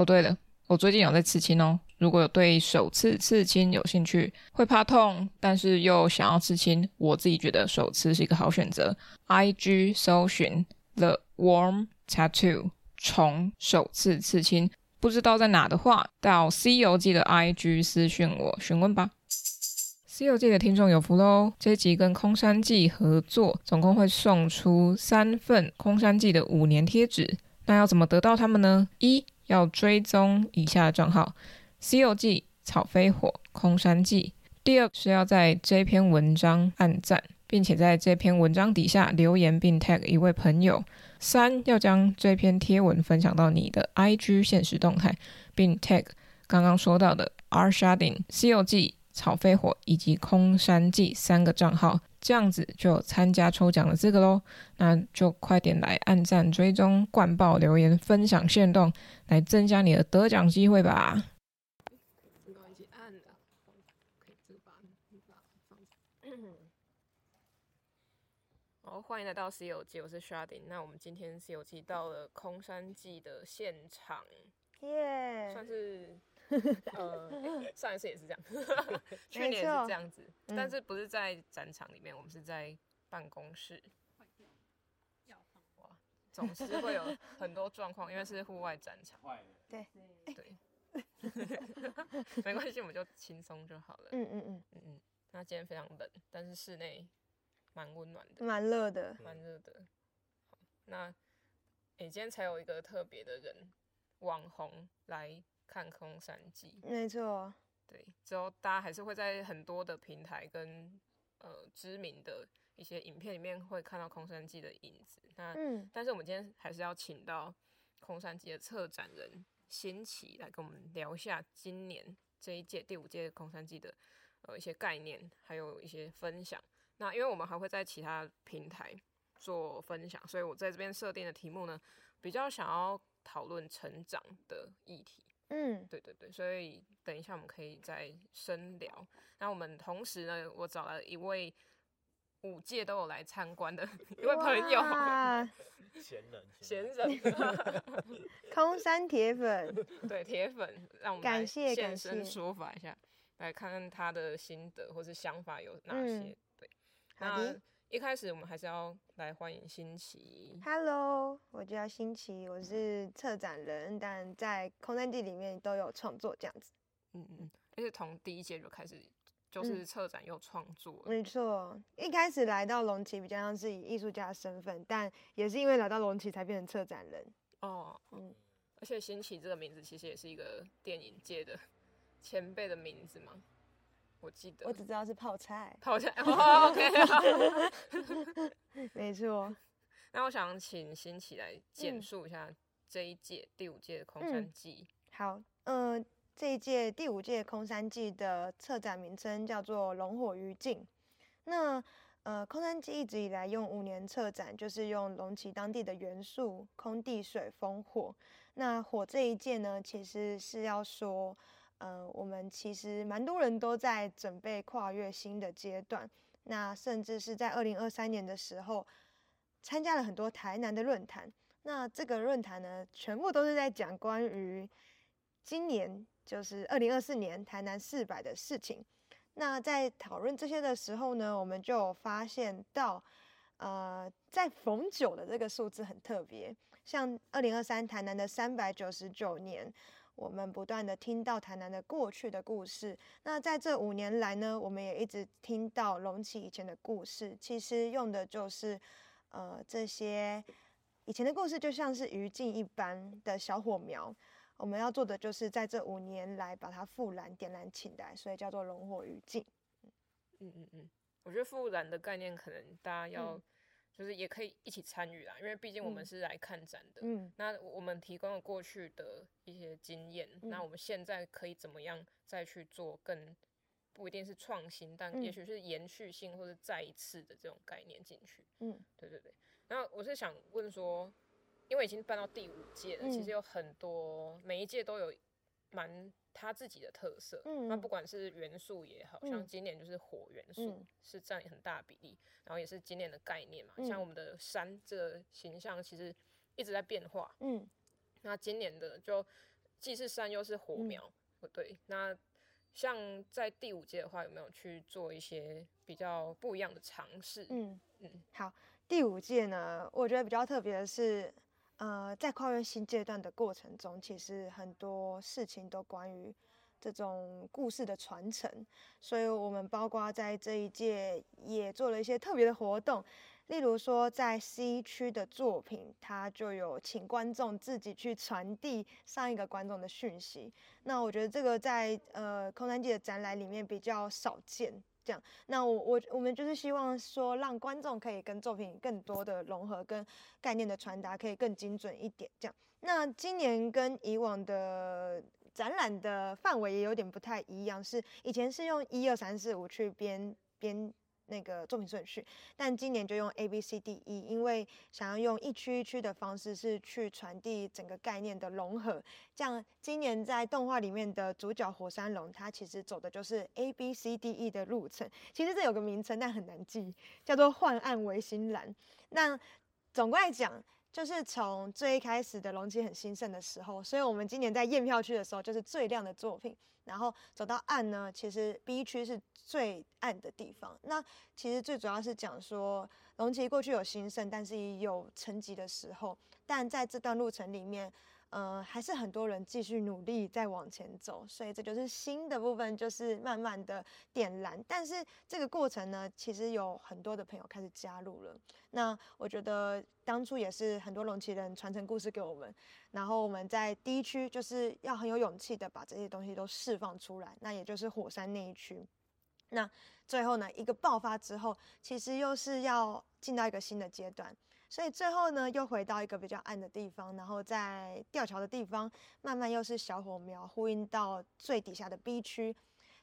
哦，对了，我最近有在刺青哦。如果有对手刺刺青有兴趣，会怕痛，但是又想要刺青，我自己觉得手刺是一个好选择。IG 搜寻 The Warm Tattoo 虫手刺刺青，不知道在哪的话，到《C 游记》的 IG 私讯我询问吧。《C 游记》的听众有福喽！这一集跟空山记合作，总共会送出三份空山记的五年贴纸。那要怎么得到它们呢？一要追踪以下账号。《C 游记》草飞火空山记。第二是要在这篇文章按赞，并且在这篇文章底下留言并 tag 一位朋友。三要将这篇贴文分享到你的 IG 现实动态，并 tag 刚刚说到的 R Sharding、《C 游记》草飞火以及空山记三个账号，这样子就有参加抽奖的资格喽。那就快点来按赞、追踪、灌爆、留言、分享、限动，来增加你的得奖机会吧。欢迎来到《西游记》，我是 Sharding。那我们今天《西游记》到了空山记的现场，耶算是 呃，上一次也是这样，去年也是这样子，但是不是在展场里面，我们是在办公室。哇，总是会有很多状况，因为是户外展场。对对，对没关系，我们就轻松就好了。嗯嗯嗯嗯嗯。那今天非常冷，但是室内。蛮温暖的，蛮热的，蛮热的。好，那你、欸、今天才有一个特别的人，网红来看空山记，没错。对，之后大家还是会在很多的平台跟呃知名的一些影片里面会看到空山记的影子。那，嗯、但是我们今天还是要请到空山记的策展人新奇来跟我们聊一下今年这一届第五届空山记的呃一些概念，还有一些分享。那因为我们还会在其他平台做分享，所以我在这边设定的题目呢，比较想要讨论成长的议题。嗯，对对对，所以等一下我们可以再深聊。那我们同时呢，我找了一位五届都有来参观的 一位朋友，闲人，闲人，空山铁粉，对铁粉，让我们来现身说法一下，来看看他的心得或是想法有哪些。嗯那一开始我们还是要来欢迎新奇。Hello，我叫新奇，我是策展人，但在空山地里面都有创作这样子。嗯嗯，而且从第一届就开始就是策展又创作。嗯、没错，一开始来到龙崎比较像是以艺术家的身份，但也是因为来到龙崎才变成策展人。哦，嗯，而且新奇这个名字其实也是一个电影界的前辈的名字嘛。我记得，我只知道是泡菜，泡菜。Oh, OK，没错。那我想请新奇来简述一下这一届、嗯、第五届的空山记。好，嗯、呃，这一届第五届空山记的策展名称叫做“龙火于境”。那呃，空山记一直以来用五年策展，就是用龙旗当地的元素：空、地、水、风、火。那火这一届呢，其实是要说。呃，我们其实蛮多人都在准备跨越新的阶段，那甚至是在二零二三年的时候，参加了很多台南的论坛。那这个论坛呢，全部都是在讲关于今年就是二零二四年台南四百的事情。那在讨论这些的时候呢，我们就发现到，呃，在逢九的这个数字很特别，像二零二三台南的三百九十九年。我们不断的听到台南的过去的故事，那在这五年来呢，我们也一直听到隆起以前的故事。其实用的就是，呃，这些以前的故事就像是余烬一般的小火苗，我们要做的就是在这五年来把它复燃、点燃起来，所以叫做龙火余烬。嗯嗯嗯，我觉得复燃的概念可能大家要、嗯。就是也可以一起参与啦，因为毕竟我们是来看展的。嗯，那我们提供了过去的一些经验，嗯、那我们现在可以怎么样再去做更不一定是创新，但也许是延续性或者再一次的这种概念进去。嗯，对对对。那我是想问说，因为已经办到第五届了，嗯、其实有很多每一届都有蛮。他自己的特色，嗯，那不管是元素也好，嗯、像今年就是火元素、嗯、是占很大比例，然后也是今年的概念嘛，嗯、像我们的山这个形象其实一直在变化，嗯，那今年的就既是山又是火苗，对。那像在第五届的话，有没有去做一些比较不一样的尝试？嗯。嗯，好，第五届呢，我觉得比较特别的是，呃，在跨越新阶段的过程中，其实很多事情都关于这种故事的传承，所以我们包括在这一届也做了一些特别的活动。例如说，在 C 区的作品，它就有请观众自己去传递上一个观众的讯息。那我觉得这个在呃空山记的展览里面比较少见。这样，那我我我们就是希望说，让观众可以跟作品更多的融合，跟概念的传达可以更精准一点。这样，那今年跟以往的展览的范围也有点不太一样，是以前是用一二三四五去编编。那个作品顺序，但今年就用 A B C D E，因为想要用一区一区的方式是去传递整个概念的融合。这样，今年在动画里面的主角火山龙，它其实走的就是 A B C D E 的路程。其实这有个名称，但很难记，叫做幻暗维新蓝。那总归来讲，就是从最一开始的龙脊很兴盛的时候，所以我们今年在验票区的时候，就是最亮的作品。然后走到暗呢，其实 B 区是最暗的地方。那其实最主要是讲说，龙崎过去有兴盛，但是也有沉寂的时候。但在这段路程里面，呃，还是很多人继续努力在往前走，所以这就是新的部分，就是慢慢的点燃。但是这个过程呢，其实有很多的朋友开始加入了。那我觉得当初也是很多龙崎人传承故事给我们，然后我们在第一区就是要很有勇气的把这些东西都释放出来，那也就是火山那一区。那最后呢，一个爆发之后，其实又是要进到一个新的阶段。所以最后呢，又回到一个比较暗的地方，然后在吊桥的地方，慢慢又是小火苗呼应到最底下的 B 区，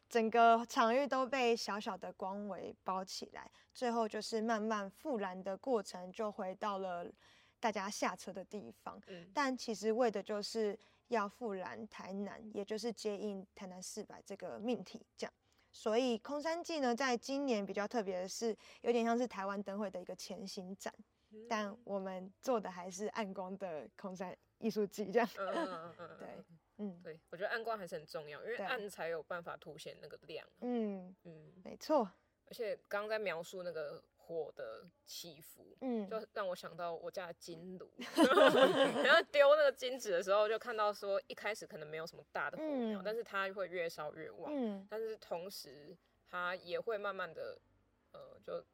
整个场域都被小小的光围包起来，最后就是慢慢复燃的过程，就回到了大家下车的地方。嗯，但其实为的就是要复燃台南，也就是接应台南四百这个命题，这样。所以空山祭呢，在今年比较特别的是，有点像是台湾灯会的一个前行展。但我们做的还是暗光的空山艺术祭，这样。嗯嗯嗯 对，嗯，对，我觉得暗光还是很重要，因为暗才有办法凸显那个亮。嗯嗯，没错。而且刚刚在描述那个火的起伏，嗯，就让我想到我家的金炉，然后丢那个金纸的时候，就看到说一开始可能没有什么大的火苗，但是它会越烧越旺。嗯，但是同时它也会慢慢的，呃，就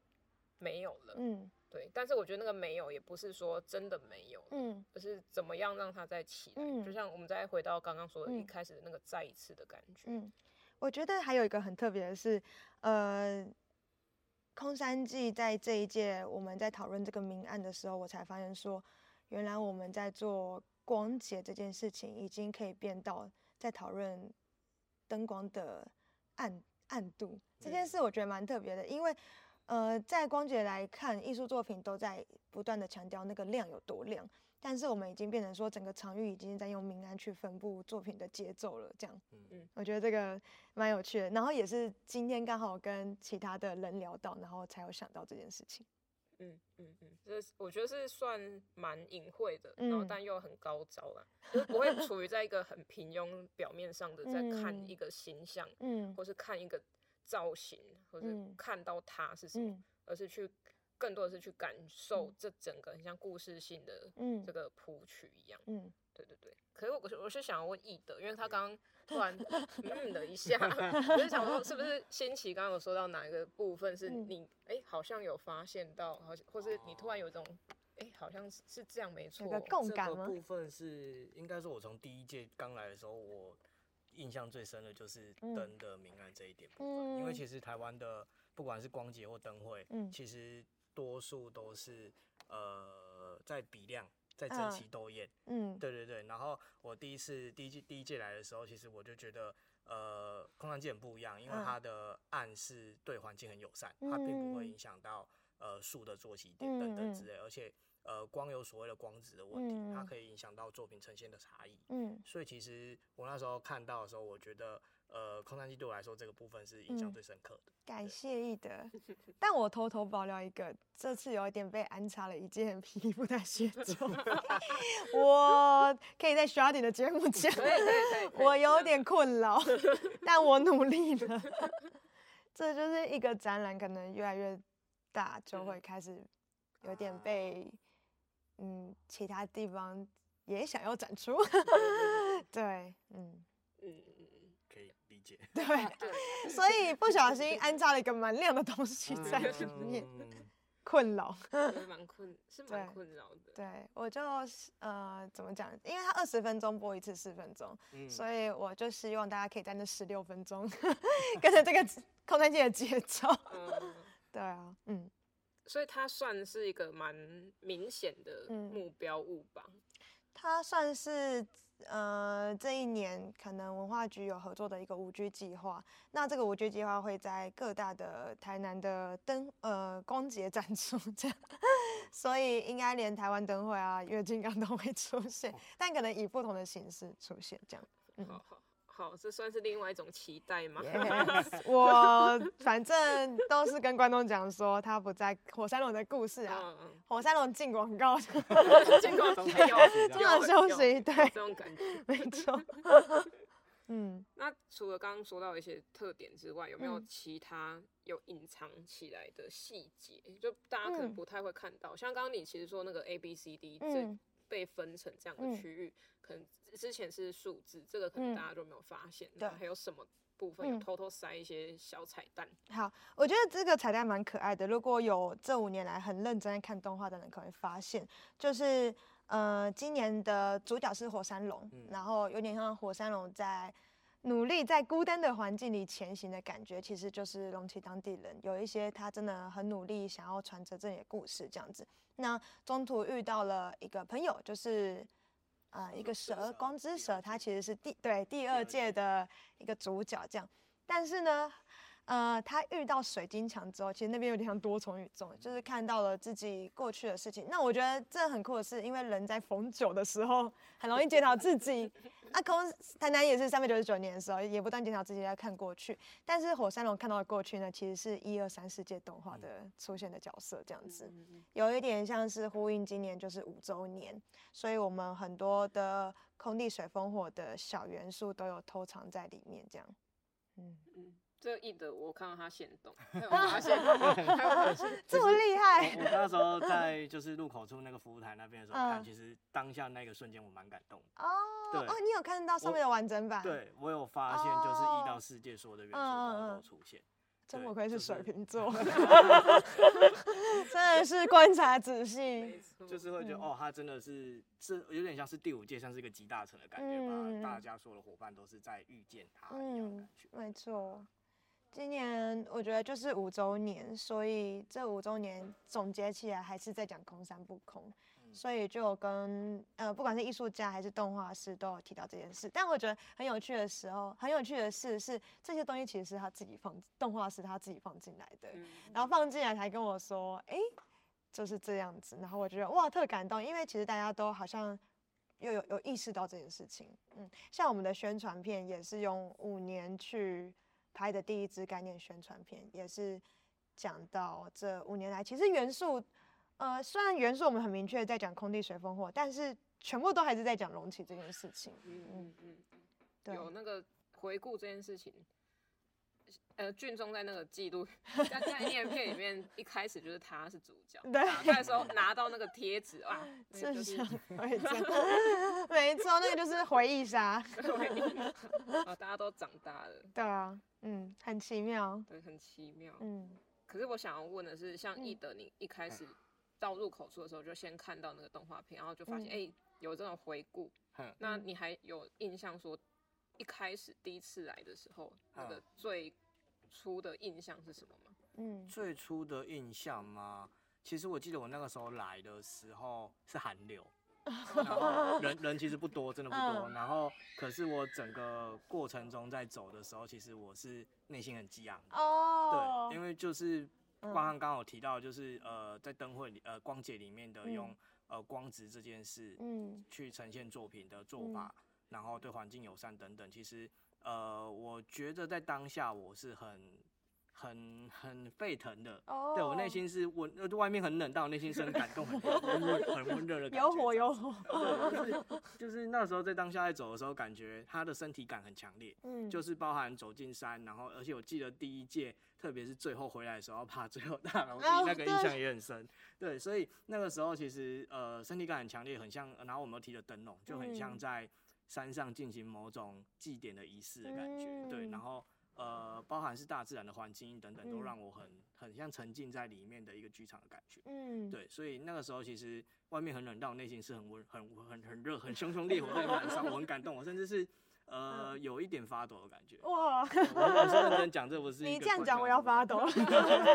没有了。嗯。对，但是我觉得那个没有，也不是说真的没有，嗯，而是怎么样让它再起来，嗯，就像我们再回到刚刚说的一开始的那个再一次的感觉，嗯，我觉得还有一个很特别的是，呃，空山记在这一届我们在讨论这个明暗的时候，我才发现说，原来我们在做光节这件事情，已经可以变到在讨论灯光的暗暗度这件事，我觉得蛮特别的，因为。呃，在光姐来看，艺术作品都在不断的强调那个量有多亮，但是我们已经变成说，整个场域已经在用明暗去分布作品的节奏了。这样，嗯嗯，我觉得这个蛮有趣的。然后也是今天刚好跟其他的人聊到，然后才有想到这件事情。嗯嗯嗯，这我觉得是算蛮隐晦的，然后但又很高招了，嗯、就是不会处于在一个很平庸表面上的在看一个形象，嗯，或是看一个。造型，或者看到它是什么，嗯、而是去更多的是去感受这整个很像故事性的这个谱曲一样。嗯，对对对。可是我是我是想要问易德，因为他刚刚突然 嗯了一下，我就想说是不是新奇刚刚有说到哪一个部分是你哎、嗯欸、好像有发现到，好像或是你突然有一种哎、欸、好像是是这样没错，有个共感吗？这个部分是应该说我从第一届刚来的时候我。印象最深的就是灯的明暗这一点部分，嗯、因为其实台湾的不管是光节或灯会，嗯、其实多数都是呃在比亮，在争奇斗艳，嗯，对对对。然后我第一次第一季第一届来的时候，其实我就觉得呃空山祭很不一样，因为它的暗是对环境很友善，它并不会影响到呃树的作息点等等之类，而且。呃，光有所谓的光子的问题，嗯、它可以影响到作品呈现的差异。嗯，所以其实我那时候看到的时候，我觉得呃，空山鸡对我来说这个部分是印象最深刻的。嗯、感谢易德，但我偷偷爆料一个，这次有一点被安插了一件 霹雳布袋戏中，我可以在 Sharding 的节目讲，我有点困扰，但我努力了。这就是一个展览，可能越来越大，就会开始有点被嗯其他地方也想要展出，对，嗯嗯。可以理解对，所以不小心安插了一个蛮亮的东西在里面，困扰，蛮困，是 蛮困扰的。对，我就呃怎么讲？因为它二十分钟播一次四分钟，嗯、所以我就希望大家可以在那十六分钟跟着这个空山鸡的节奏。嗯、对啊，嗯，所以它算是一个蛮明显的目标物吧？它算是。呃，这一年可能文化局有合作的一个五 G 计划，那这个五 G 计划会在各大的台南的灯呃光节展出，这样，所以应该连台湾灯会啊、月金刚都会出现，但可能以不同的形式出现，这样。嗯。好好好，这算是另外一种期待吗？Yes, 我反正都是跟观众讲说，他不在火山龙的故事啊，嗯嗯、火山龙进广告，进广告休中场休息，对，这种感觉，没错。嗯，那除了刚刚说到一些特点之外，有没有其他有隐藏起来的细节？嗯、就大家可能不太会看到，嗯、像刚刚你其实说那个 A B C D，这被分成这样的区域，嗯、可能。之前是数字，这个可能大家都没有发现。对、嗯，还有什么部分有偷偷塞一些小彩蛋？嗯、好，我觉得这个彩蛋蛮可爱的。如果有这五年来很认真在看动画的人，可能会发现，就是呃，今年的主角是火山龙，嗯、然后有点像火山龙在努力在孤单的环境里前行的感觉，其实就是龙崎当地人有一些他真的很努力想要传承这里的故事这样子。那中途遇到了一个朋友，就是。呃，一个蛇，光之蛇，他其实是第对第二届的一个主角这样，但是呢，呃，他遇到水晶墙之后，其实那边有点像多重宇宙，就是看到了自己过去的事情。那我觉得这很酷的是，因为人在逢九的时候很容易检讨自己。阿、啊、空台南也是三百九十九年的时候，也不断检讨自己在看过去。但是火山龙看到的过去呢，其实是一二三世界动画的出现的角色，这样子，有一点像是呼应今年就是五周年，所以我们很多的空地水风火的小元素都有偷藏在里面，这样，嗯嗯。这一的我看到他现动，发现 这么厉害。我那时候在就是入口处那个服务台那边的时候看，其实当下那个瞬间我蛮感动的。哦，对哦，你有看到上面的完整版？对，我有发现，就是一到世界所有的元素都出现。真不愧是水瓶座，真的是观察仔细，就是会觉得哦，他真的是是有点像是第五届，像是一个集大成的感觉吧。大家所有的伙伴都是在遇见他一样感觉。没错。今年我觉得就是五周年，所以这五周年总结起来还是在讲空山不空，所以就跟呃不管是艺术家还是动画师都有提到这件事。但我觉得很有趣的时候，很有趣的事是这些东西其实是他自己放，动画师他自己放进来的，然后放进来才跟我说，哎，就是这样子。然后我觉得哇特感动，因为其实大家都好像又有有意识到这件事情。嗯，像我们的宣传片也是用五年去。拍的第一支概念宣传片，也是讲到这五年来，其实元素，呃，虽然元素我们很明确在讲空地水风火，但是全部都还是在讲隆起这件事情。嗯。嗯嗯，对，有那个回顾这件事情，呃，俊中在那个记录在概念片里面，一开始就是他是主角，对，那时候拿到那个贴纸，哇，是想会这样，没错，那个就是回忆杀，啊，大家都长大了，对啊。嗯，很奇妙，对，很奇妙。嗯，可是我想要问的是，像易德，你一开始到入口处的时候，就先看到那个动画片，然后就发现，哎、嗯欸，有这种回顾。嗯、那你还有印象说，一开始第一次来的时候，那个最初的印象是什么吗？嗯，最初的印象吗？其实我记得我那个时候来的时候是寒流。然后 人人其实不多，真的不多。然后可是我整个过程中在走的时候，其实我是内心很激昂的。哦。对，因为就是光汉刚刚有提到，就是呃在灯会里呃光节里面的用呃光值这件事，嗯，去呈现作品的做法，然后对环境友善等等，其实呃，我觉得在当下我是很。很很沸腾的，oh. 对我内心是温，外面很冷，但我内心是很感动，很温很温热的感觉。有火有火，就是就是那时候在当下在走的时候，感觉他的身体感很强烈，嗯，就是包含走进山，然后而且我记得第一届，特别是最后回来的时候，爬最后大楼梯，oh, 那个印象也很深，对，对，所以那个时候其实呃身体感很强烈，很像，然后我们提的灯笼，就很像在山上进行某种祭典的仪式的感觉，嗯、对，然后。呃，包含是大自然的环境等等，都让我很很像沉浸在里面的一个剧场的感觉。嗯，对，所以那个时候其实外面很冷，但我内心是很温、很很很热、很熊熊烈火在燃烧，我很感动，我甚至是呃有一点发抖的感觉。哇！我是认真讲，这不是你这样讲，我要发抖，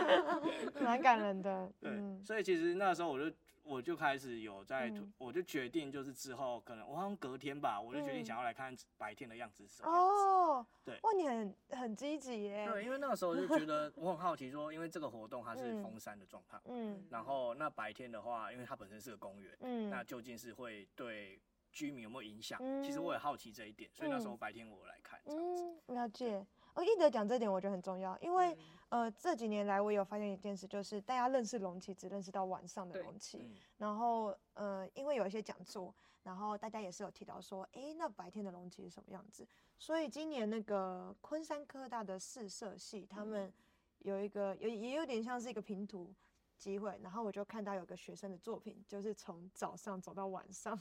蛮感人的。对，所以其实那时候我就。我就开始有在，嗯、我就决定就是之后可能我好像隔天吧，我就决定想要来看白天的样子是什么样子。哦，对，哇，你很很积极耶。对，因为那个时候就觉得我很好奇，说因为这个活动它是封山的状态，嗯，然后那白天的话，因为它本身是个公园，嗯，那究竟是会对居民有没有影响？嗯、其实我也好奇这一点，所以那时候白天我来看这样子。嗯，了解。哦一德讲这点，我觉得很重要，因为。嗯呃，这几年来我有发现一件事，就是大家认识龙崎只认识到晚上的龙崎，然后呃，因为有一些讲座，然后大家也是有提到说，哎，那白天的龙崎是什么样子？所以今年那个昆山科大的四色系，他们有一个有也有点像是一个拼图机会，然后我就看到有个学生的作品，就是从早上走到晚上，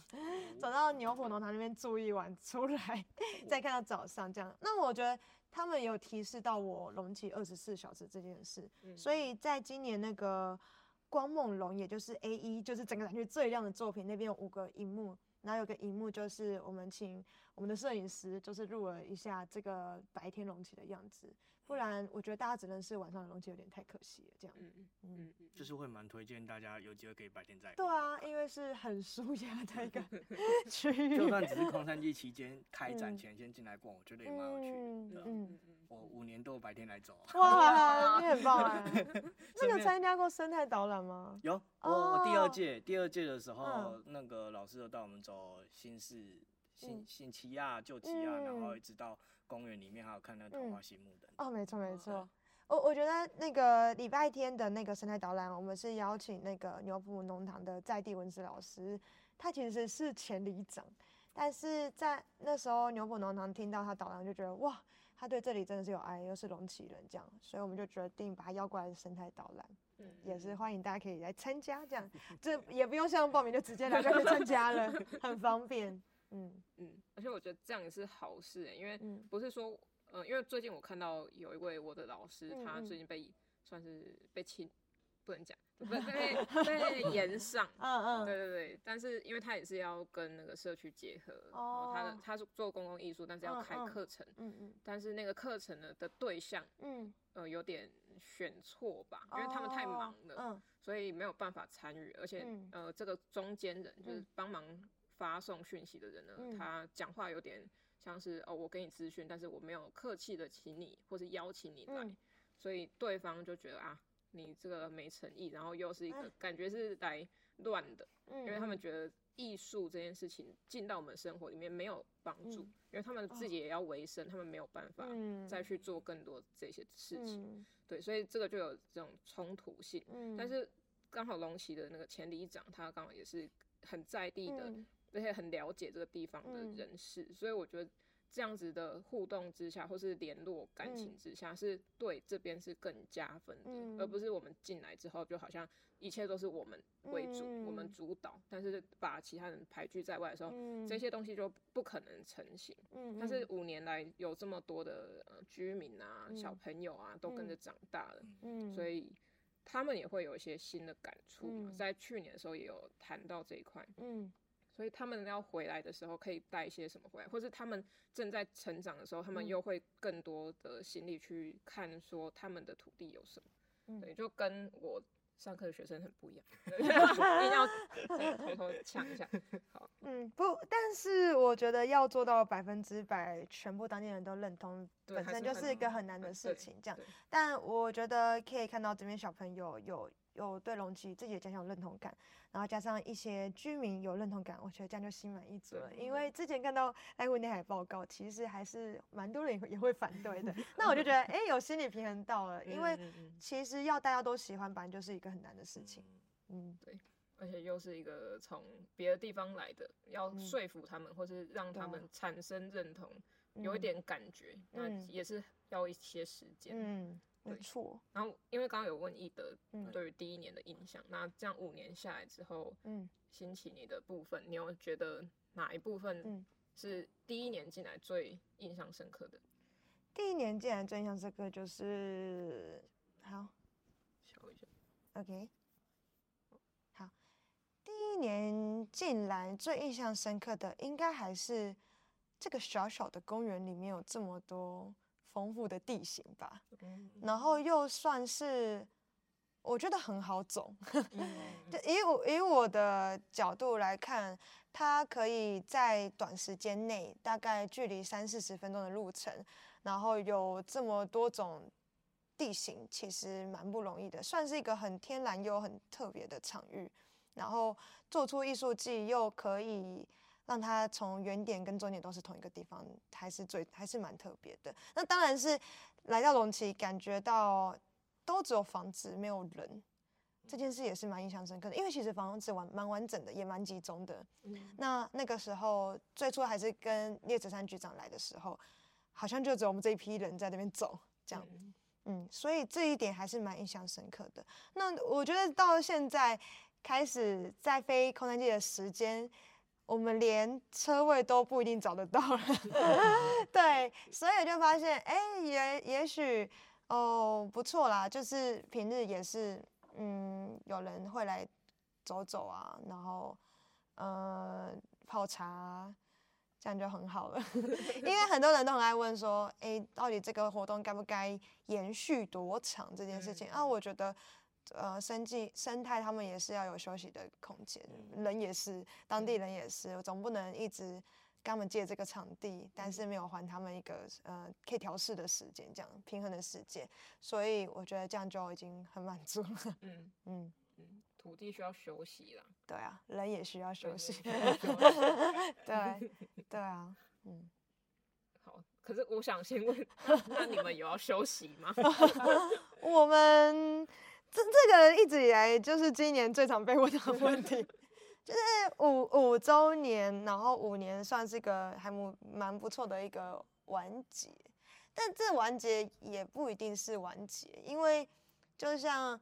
走到牛埔农场那边住一晚，出来再看到早上这样，那我觉得。他们有提示到我隆起二十四小时这件事，嗯、所以在今年那个光梦龙，也就是 A 一，就是整个展区最亮的作品，那边有五个荧幕，然后有个荧幕就是我们请我们的摄影师就是录了一下这个白天隆起的样子。不然，我觉得大家只能是晚上的龙崎有点太可惜了。这样，嗯嗯嗯，就是会蛮推荐大家有机会可以白天再。对啊，因为是很舒压的一个 区域。就算只是空山季期间开展前先进来逛，我觉得也蛮有趣的。嗯嗯嗯。我五年都白天来走。哇，你很棒啊！那有参加过生态导览吗？有，我第二届第二届的时候，那个老师有带我们走新市新新奇亚旧奇亚，然后一直到。公园里面还有看那个桃花心木的、嗯、哦，没错没错，我我觉得那个礼拜天的那个生态导览，我们是邀请那个牛埔农堂的在地文史老师，他其实是前里长，但是在那时候牛埔农堂听到他导览就觉得哇，他对这里真的是有爱，又是龙崎人这样，所以我们就决定把他邀过来生态导览，嗯，也是欢迎大家可以来参加这样，这也不用像报名就直接来就参加了，很方便。嗯。嗯，而且我觉得这样也是好事哎、欸，因为不是说，呃，因为最近我看到有一位我的老师，嗯、他最近被算是被亲，不能讲，被被被延上，嗯嗯，对对对，但是因为他也是要跟那个社区结合，哦，他的他是做公共艺术，但是要开课程，嗯嗯，但是那个课程呢的对象，嗯。呃有点选错吧，因为他们太忙了，嗯，所以没有办法参与，而且呃这个中间人就是帮忙。发送讯息的人呢，嗯、他讲话有点像是哦，我给你资讯，但是我没有客气的请你或是邀请你来，嗯、所以对方就觉得啊，你这个没诚意，然后又是一个感觉是来乱的，嗯、因为他们觉得艺术这件事情进到我们生活里面没有帮助，嗯、因为他们自己也要维生，哦、他们没有办法再去做更多这些事情，嗯、对，所以这个就有这种冲突性。嗯、但是刚好龙崎的那个前里长，他刚好也是很在地的。嗯而且很了解这个地方的人士，嗯、所以我觉得这样子的互动之下，或是联络感情之下，嗯、是对这边是更加分的，嗯、而不是我们进来之后就好像一切都是我们为主，嗯、我们主导，但是把其他人排拒在外的时候，嗯、这些东西就不可能成型。嗯、但是五年来有这么多的居民啊、嗯、小朋友啊，都跟着长大了，嗯、所以他们也会有一些新的感触。嗯、在去年的时候也有谈到这一块。嗯所以他们要回来的时候，可以带一些什么回来，或是他们正在成长的时候，他们又会更多的心力去看说他们的土地有什么。嗯、对，就跟我上课的学生很不一样，一定要偷偷呛一下。好，嗯，不，但是我觉得要做到百分之百全部当地人都认同，本身就是一个很难的事情。这样，但我觉得可以看到这边小朋友有。有对龙崎自己的家乡有认同感，然后加上一些居民有认同感，我觉得这样就心满意足了。因为之前看到爱护内海报告，其实还是蛮多人也会反对的。那我就觉得，哎，有心理平衡到了，因为其实要大家都喜欢，本来就是一个很难的事情。嗯，对。而且又是一个从别的地方来的，要说服他们，或是让他们产生认同，有一点感觉，那也是要一些时间。嗯，没错。然后，因为刚刚有问易德对于第一年的印象，那这样五年下来之后，嗯，兴起你的部分，你有觉得哪一部分是第一年进来最印象深刻的？第一年进来最印象深刻就是，好，笑一下，OK 好。第一年进来最印象深刻的，应该还是这个小小的公园里面有这么多丰富的地形吧。然后又算是我觉得很好走，就以我以我的角度来看，它可以在短时间内，大概距离三四十分钟的路程，然后有这么多种地形，其实蛮不容易的，算是一个很天然又很特别的场域。然后做出艺术季，又可以让它从原点跟终点都是同一个地方，还是最还是蛮特别的。那当然是来到龙崎，感觉到都只有房子没有人，这件事也是蛮印象深刻的。因为其实房子完蛮完整的，也蛮集中的。那那个时候最初还是跟叶子山局长来的时候，好像就只有我们这一批人在那边走，这样。嗯，所以这一点还是蛮印象深刻的。那我觉得到现在。开始在飞空山界的时间，我们连车位都不一定找得到了。对，所以就发现，哎、欸，也也许哦不错啦，就是平日也是，嗯，有人会来走走啊，然后呃泡茶，这样就很好了。因为很多人都很爱问说，哎、欸，到底这个活动该不该延续多长这件事情啊？我觉得。呃，生计生态，他们也是要有休息的空间，人也是，当地人也是，我总不能一直跟他们借这个场地，但是没有还他们一个呃可以调试的时间，这样平衡的时间，所以我觉得这样就已经很满足了。嗯嗯嗯，土地需要休息啦。对啊，人也需要休息。对 对，啊，嗯。好，可是我想先问，那你们有要休息吗？我们。一直以来就是今年最常被问的 问题，就是五五周年，然后五年算是个还蛮蛮不错的一个完结，但这完结也不一定是完结，因为就像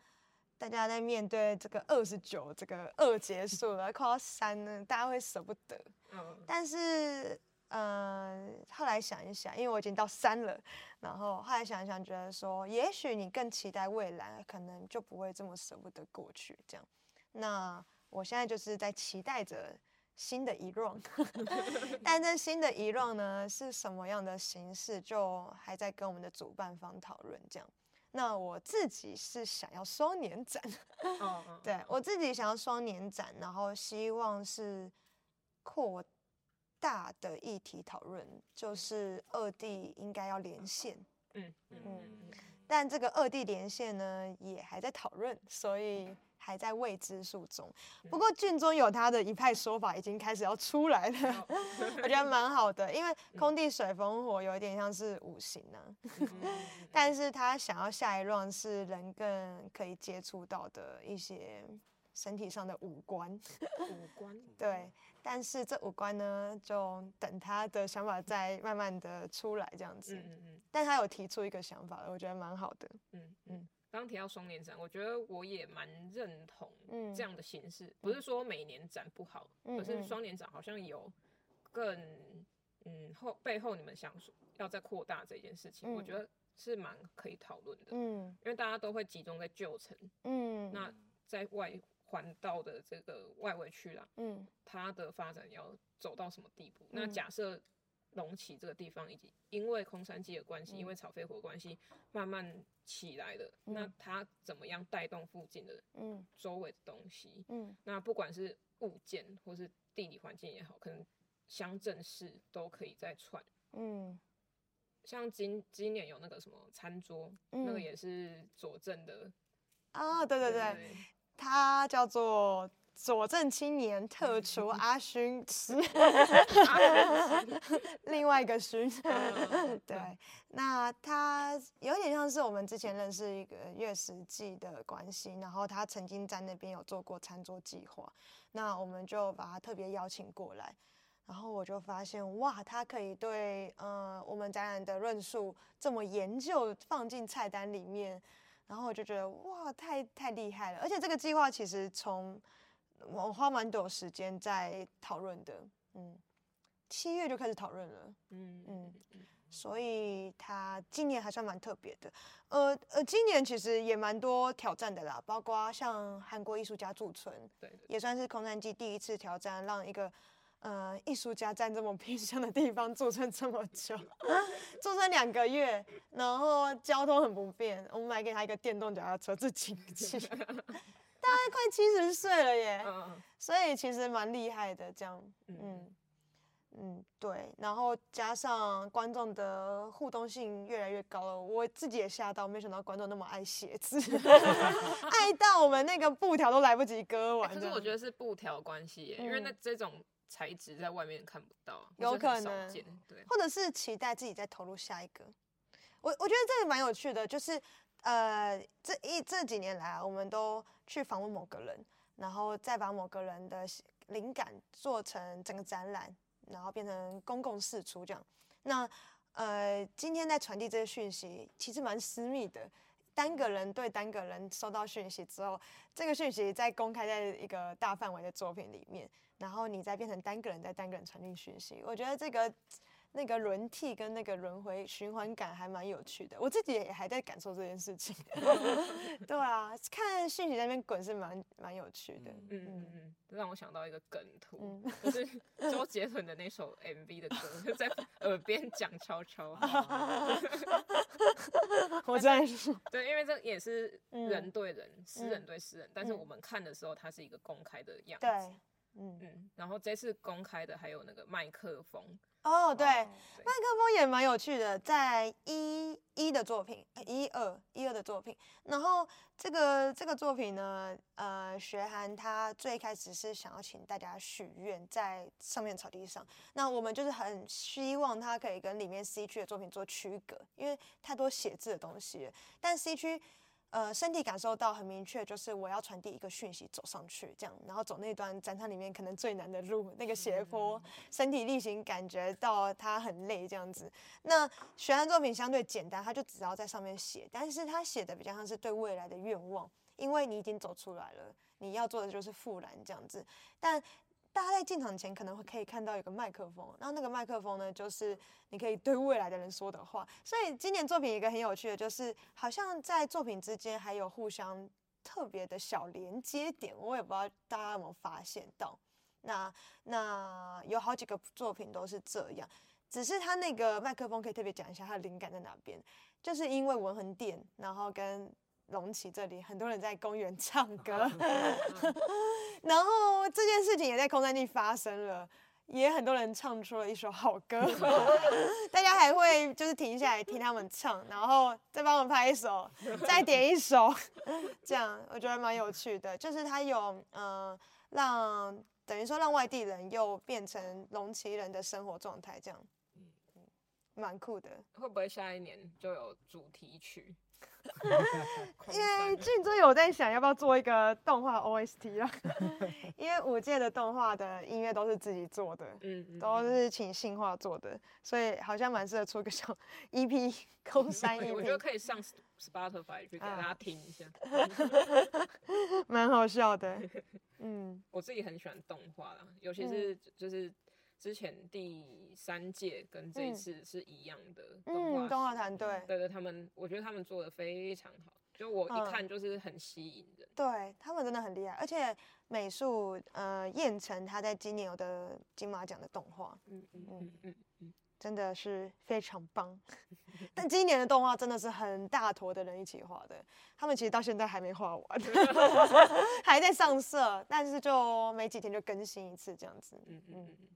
大家在面对这个二十九这个二结束了，快要三呢，大家会舍不得，但是。嗯，后来想一想，因为我已经到三了，然后后来想一想，觉得说，也许你更期待未来，可能就不会这么舍不得过去这样。那我现在就是在期待着新的一 round，但这新的一 round 呢，是什么样的形式，就还在跟我们的主办方讨论这样。那我自己是想要双年展，对我自己想要双年展，然后希望是扩。大的议题讨论就是二地应该要连线，嗯嗯，但这个二地连线呢也还在讨论，所以还在未知数中。不过郡中有他的一派说法，已经开始要出来了，我觉得蛮好的，因为空地水风火有一点像是五行呢、啊，但是他想要下一 round 是人更可以接触到的一些身体上的五官，五官 对。但是这五官呢，就等他的想法再慢慢的出来这样子。嗯嗯嗯。但他有提出一个想法，我觉得蛮好的。嗯嗯。刚提到双年展，我觉得我也蛮认同这样的形式。不是说每年展不好，可是双年展好像有更嗯后背后你们想说要再扩大这件事情，我觉得是蛮可以讨论的。嗯。因为大家都会集中在旧城。嗯。那在外。环道的这个外围区啦，嗯，它的发展要走到什么地步？嗯、那假设隆起这个地方已经因为空山祭的关系，嗯、因为草飞火关系慢慢起来了，嗯、那它怎么样带动附近的嗯。周围的东西？嗯，那不管是物件或是地理环境也好，可能乡镇市都可以再串。嗯，像今今年有那个什么餐桌，嗯、那个也是佐证的。啊，对对对，对他叫做佐证青年特厨 阿勋师，另外一个勋，对，那他有点像是我们之前认识一个月食记的关系，然后他曾经在那边有做过餐桌计划，那我们就把他特别邀请过来。然后我就发现，哇，他可以对呃我们展览的论述这么研究，放进菜单里面，然后我就觉得哇，太太厉害了。而且这个计划其实从我花蛮多时间在讨论的，嗯，七月就开始讨论了，嗯嗯，所以他今年还算蛮特别的，呃呃，今年其实也蛮多挑战的啦，包括像韩国艺术家驻村，对，对，也算是空山祭第一次挑战，让一个。呃，艺术家在这么偏乡的地方驻村这么久，驻村两个月，然后交通很不便，我们买给他一个电动脚踏车自己骑，大概快七十岁了耶，所以其实蛮厉害的，这样，嗯嗯，对，然后加上观众的互动性越来越高了，我自己也吓到，没想到观众那么爱写字，爱到我们那个布条都来不及割完。可是我觉得是布条关系耶，因为那这种。材质在外面看不到，有可能，对，或者是期待自己再投入下一个。我我觉得这个蛮有趣的，就是呃，这一这几年来啊，我们都去访问某个人，然后再把某个人的灵感做成整个展览，然后变成公共释出这样。那呃，今天在传递这些讯息，其实蛮私密的。单个人对单个人收到讯息之后，这个讯息再公开在一个大范围的作品里面，然后你再变成单个人在单个人传递讯息，我觉得这个。那个轮替跟那个轮回循环感还蛮有趣的，我自己也还在感受这件事情。对啊，看讯息在那边滚是蛮蛮有趣的。嗯嗯嗯，让我想到一个梗图，嗯、就是周杰伦的那首 MV 的歌，就在耳边讲悄悄话。我在说，对，因为这也是人对人，诗、嗯、人对私人、嗯，但是我们看的时候，它是一个公开的样子。对，嗯嗯。然后这次公开的还有那个麦克风。哦、oh，对，麦克风也蛮有趣的，在一一的作品，一二一二的作品，然后这个这个作品呢，呃，学涵他最开始是想要请大家许愿在上面草地上，那我们就是很希望他可以跟里面 C 区的作品做区隔，因为太多写字的东西，但 C 区。呃，身体感受到很明确，就是我要传递一个讯息，走上去这样，然后走那段展场里面可能最难的路，那个斜坡，身体力行，感觉到他很累这样子。那学案作品相对简单，他就只要在上面写，但是他写的比较像是对未来的愿望，因为你已经走出来了，你要做的就是复燃这样子，但。大家在进场前可能会可以看到有个麦克风，然后那个麦克风呢，就是你可以对未来的人说的话。所以今年作品一个很有趣的，就是好像在作品之间还有互相特别的小连接点，我也不知道大家有没有发现到。那那有好几个作品都是这样，只是他那个麦克风可以特别讲一下他的灵感在哪边，就是因为文横店，然后跟。龙崎这里很多人在公园唱歌 然后这件事情也在空山地发生了，也很多人唱出了一首好歌，大家还会就是停下来听他们唱，然后再帮我们拍一首，再点一首，这样我觉得蛮有趣的，就是它有嗯、呃、让等于说让外地人又变成龙崎人的生活状态，这样，蛮酷的。会不会下一年就有主题曲？因为俊尊有在想要不要做一个动画 OST 啦，因为五届的动画的音乐都是自己做的，嗯，都是请信画做的，所以好像蛮适合出个小 EP 空 山 EP，我觉得可以上 Spotify 去给大家听一下，蛮好笑的。嗯，我自己很喜欢动画啦，尤其是就是。之前第三届跟这一次是一样的动画、嗯、动画团队，对对，他们我觉得他们做的非常好，就我一看就是很吸引人。嗯、对他们真的很厉害，而且美术呃燕城他在今年有的金马奖的动画，嗯嗯嗯嗯嗯，真的是非常棒。但今年的动画真的是很大坨的人一起画的，他们其实到现在还没画完，还在上色，但是就没几天就更新一次这样子。嗯嗯嗯。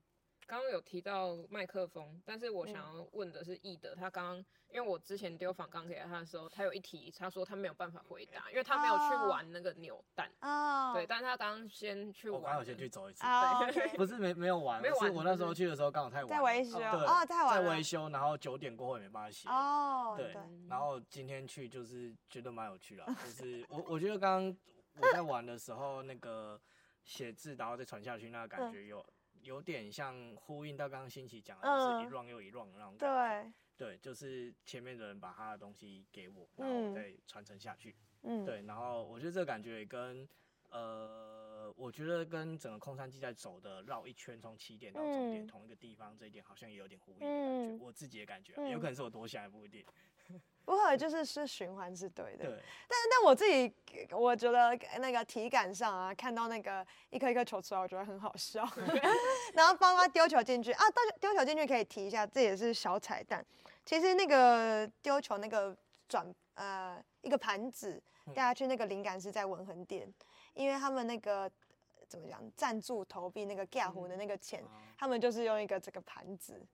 刚刚有提到麦克风，但是我想要问的是易德，他刚刚因为我之前丢访纲给他的时候，他有一题，他说他没有办法回答，因为他没有去玩那个扭蛋。哦。对，但是他刚刚先去玩。我刚好先去走一次。对。不是没没有玩，是我那时候去的时候刚好太晚。在维修。哦，太晚。在维修，然后九点过后也没办法写。哦。对。然后今天去就是觉得蛮有趣的，就是我我觉得刚刚我在玩的时候那个写字，然后再传下去那个感觉有。有点像呼应到刚刚新奇讲的，就是一 round 又一 round 那种感觉。对，对，就是前面的人把他的东西给我，然后再传承下去。嗯，对，然后我觉得这个感觉也跟，呃，我觉得跟整个空山祭在走的绕一圈，从起点到终点同一个地方，这一点好像也有点呼应的感觉。我自己的感觉，有可能是我多想也不一定。不会，就是是循环是对的。对。但但我自己，我觉得那个体感上啊，看到那个一颗一颗球出来，我觉得很好笑。然后包括丢球进去啊，丢丢球进去可以提一下，这也是小彩蛋。其实那个丢球那个转呃一个盘子掉下去，那个灵感是在文横店，因为他们那个怎么讲赞助投币那个盖湖的那个钱，他们就是用一个这个盘子。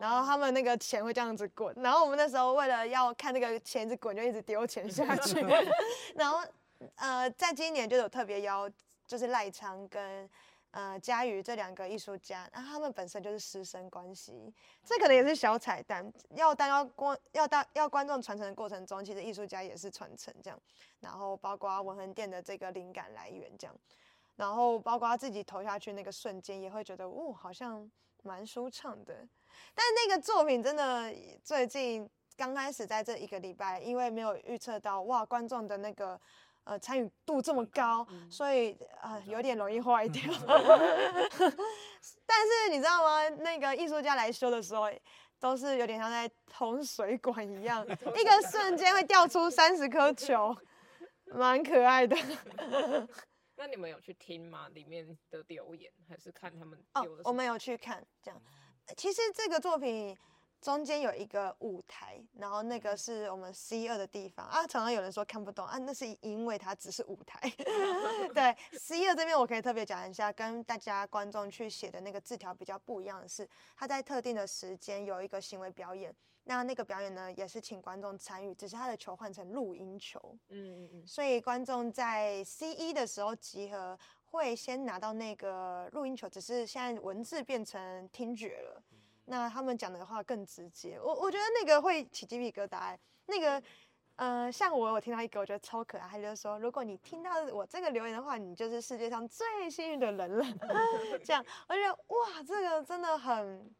然后他们那个钱会这样子滚，然后我们那时候为了要看那个钱子滚，就一直丢钱下去。然后呃，在今年就有特别邀，就是赖昌跟呃佳瑜这两个艺术家，然后他们本身就是师生关系，这可能也是小彩蛋。要当要观要当要观众传承的过程中，其实艺术家也是传承这样。然后包括文横店的这个灵感来源这样，然后包括他自己投下去那个瞬间，也会觉得哦，好像蛮舒畅的。但那个作品真的最近刚开始在这一个礼拜，因为没有预测到哇观众的那个呃参与度这么高，所以啊、呃、有点容易坏掉。但是你知道吗？那个艺术家来修的时候，都是有点像在通水管一样，一个瞬间会掉出三十颗球，蛮可爱的。那你们有去听吗？里面的留言还是看他们哦？我们有去看这样。其实这个作品中间有一个舞台，然后那个是我们 C 二的地方啊。常常有人说看不懂啊，那是因为它只是舞台。对，C 二这边我可以特别讲一下，跟大家观众去写的那个字条比较不一样的是，它在特定的时间有一个行为表演，那那个表演呢也是请观众参与，只是他的球换成录音球。嗯嗯嗯。所以观众在 C 一的时候集合。会先拿到那个录音球，只是现在文字变成听觉了。那他们讲的话更直接，我我觉得那个会起鸡皮疙瘩。那个，呃，像我，我听到一个，我觉得超可爱，他就说，如果你听到我这个留言的话，你就是世界上最幸运的人了。这样，我觉得哇，这个真的很，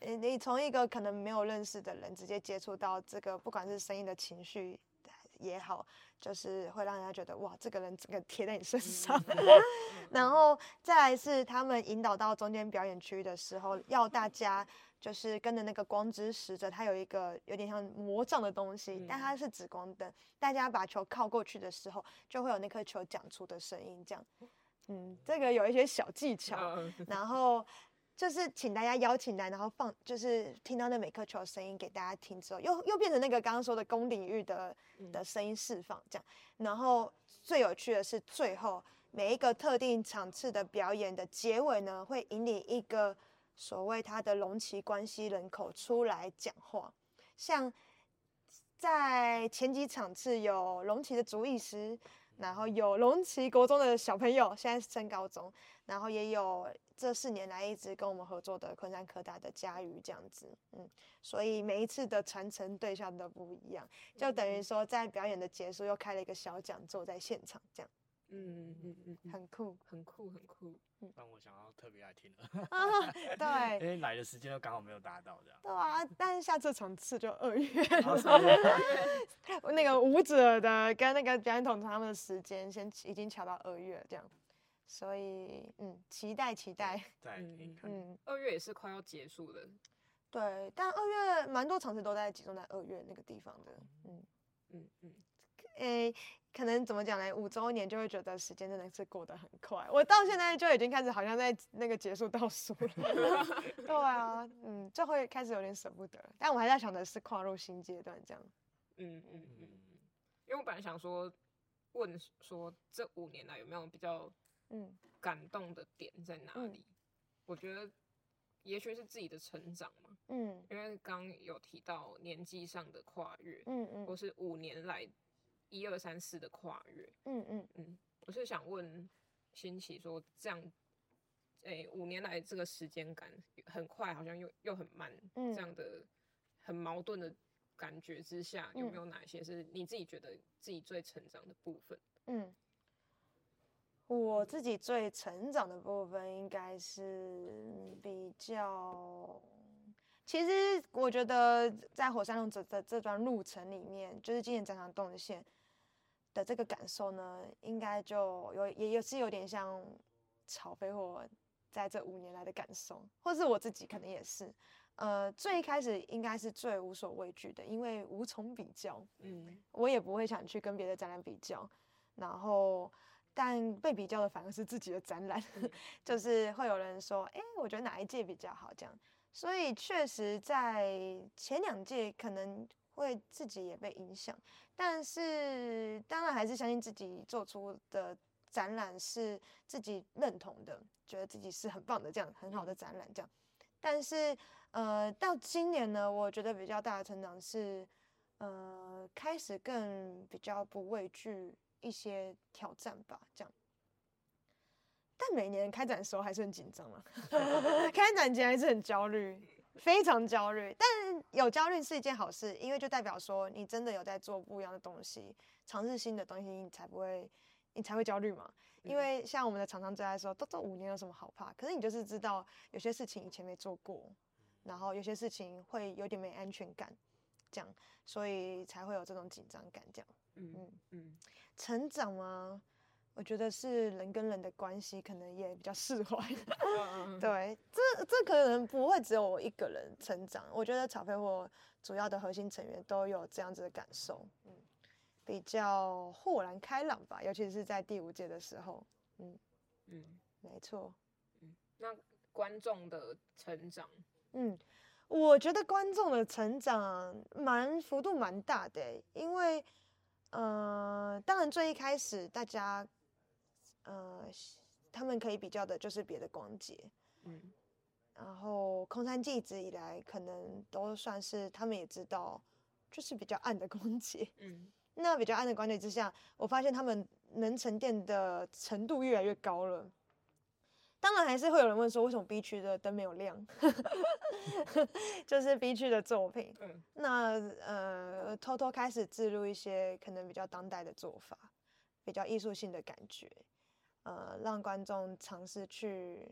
你你从一个可能没有认识的人，直接接触到这个，不管是声音的情绪也好。就是会让人家觉得哇，这个人整个贴在你身上，然后再来是他们引导到中间表演区域的时候，要大家就是跟着那个光之使者，他有一个有点像魔杖的东西，但它是紫光灯，大家把球靠过去的时候，就会有那颗球讲出的声音，这样，嗯，这个有一些小技巧，然后。就是请大家邀请来，然后放，就是听到那每颗球的声音给大家听之后，又又变成那个刚刚说的公领域的的声音释放这样。然后最有趣的是最后每一个特定场次的表演的结尾呢，会引领一个所谓他的龙崎关系人口出来讲话。像在前几场次有龙崎的主意师，然后有龙崎国中的小朋友，现在是升高中，然后也有。这四年来一直跟我们合作的昆山科大的嘉瑜这样子，嗯，所以每一次的传承对象都不一样，就等于说在表演的结束又开了一个小讲座在现场这样，嗯嗯嗯，很酷，很酷，很酷，嗯，让我想要特别爱听了，啊，对，因为来的时间又刚好没有达到这样，对啊，但是下次场次就二月，那个舞者的跟那个表演统筹他们的时间先已经调到二月这样。所以，嗯，期待期待，嗯嗯，二月也是快要结束了，对，但二月蛮多场次都在集中在二月那个地方的，嗯。嗯。嗯，诶、欸，可能怎么讲呢？五周年就会觉得时间真的是过得很快，我到现在就已经开始好像在那个结束倒数了，对啊，嗯，就会开始有点舍不得，但我还在想的是跨入新阶段这样，嗯嗯嗯，因为我本来想说问说这五年来有没有比较。嗯，感动的点在哪里？嗯、我觉得也许是自己的成长嘛，嗯，因为刚有提到年纪上的跨越，嗯嗯，或是五年来一二三四的跨越，嗯嗯。嗯，我是想问新奇说，这样，哎、欸，五年来这个时间感很快，好像又又很慢，嗯、这样的很矛盾的感觉之下，有没有哪些是你自己觉得自己最成长的部分？嗯。我自己最成长的部分应该是比较，其实我觉得在火山龙者的这段路程里面，就是今年展场动线的这个感受呢，应该就有也也是有点像草飞火在这五年来的感受，或是我自己可能也是，呃，最一开始应该是最无所畏惧的，因为无从比较，嗯，我也不会想去跟别的展览比较，然后。但被比较的反而是自己的展览，就是会有人说，哎、欸，我觉得哪一届比较好这样。所以确实在前两届可能会自己也被影响，但是当然还是相信自己做出的展览是自己认同的，觉得自己是很棒的这样很好的展览这样。但是呃，到今年呢，我觉得比较大的成长是，呃，开始更比较不畏惧。一些挑战吧，这样。但每年开展的时候还是很紧张啊，开展前还是很焦虑，非常焦虑。但有焦虑是一件好事，因为就代表说你真的有在做不一样的东西，尝试新的东西，你才不会，你才会焦虑嘛。因为像我们的厂商最爱说，都做五年有什么好怕？可是你就是知道有些事情以前没做过，然后有些事情会有点没安全感，这样，所以才会有这种紧张感，这样。嗯嗯嗯。成长吗？我觉得是人跟人的关系，可能也比较释怀。对，这这可能不会只有我一个人成长。我觉得草飞火主要的核心成员都有这样子的感受，嗯，比较豁然开朗吧，尤其是在第五届的时候，嗯嗯，没错。嗯，那观众的成长，嗯，我觉得观众的成长蛮幅度蛮大的，因为。呃，当然，最一开始大家，呃，他们可以比较的就是别的光节，嗯，然后空山记一直以来可能都算是他们也知道，就是比较暗的光节，嗯，那比较暗的光节之下，我发现他们能沉淀的程度越来越高了。当然还是会有人问说，为什么 B 区的灯没有亮？就是 B 区的作品。嗯、那呃，偷偷开始置入一些可能比较当代的做法，比较艺术性的感觉，呃，让观众尝试去，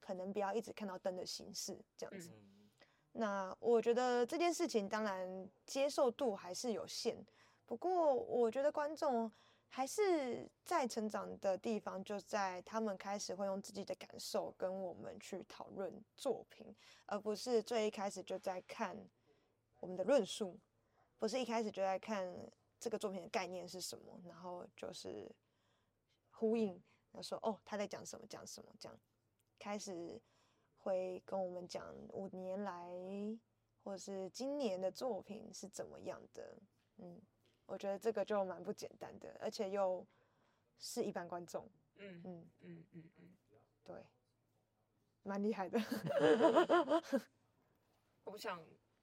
可能不要一直看到灯的形式这样子。嗯、那我觉得这件事情当然接受度还是有限，不过我觉得观众。还是在成长的地方，就在他们开始会用自己的感受跟我们去讨论作品，而不是最一开始就在看我们的论述，不是一开始就在看这个作品的概念是什么，然后就是呼应，然后说哦，他在讲什么讲什么这样，开始会跟我们讲五年来或是今年的作品是怎么样的，嗯。我觉得这个就蛮不简单的，而且又是一般观众，嗯嗯嗯嗯嗯，对，蛮厉害的。我想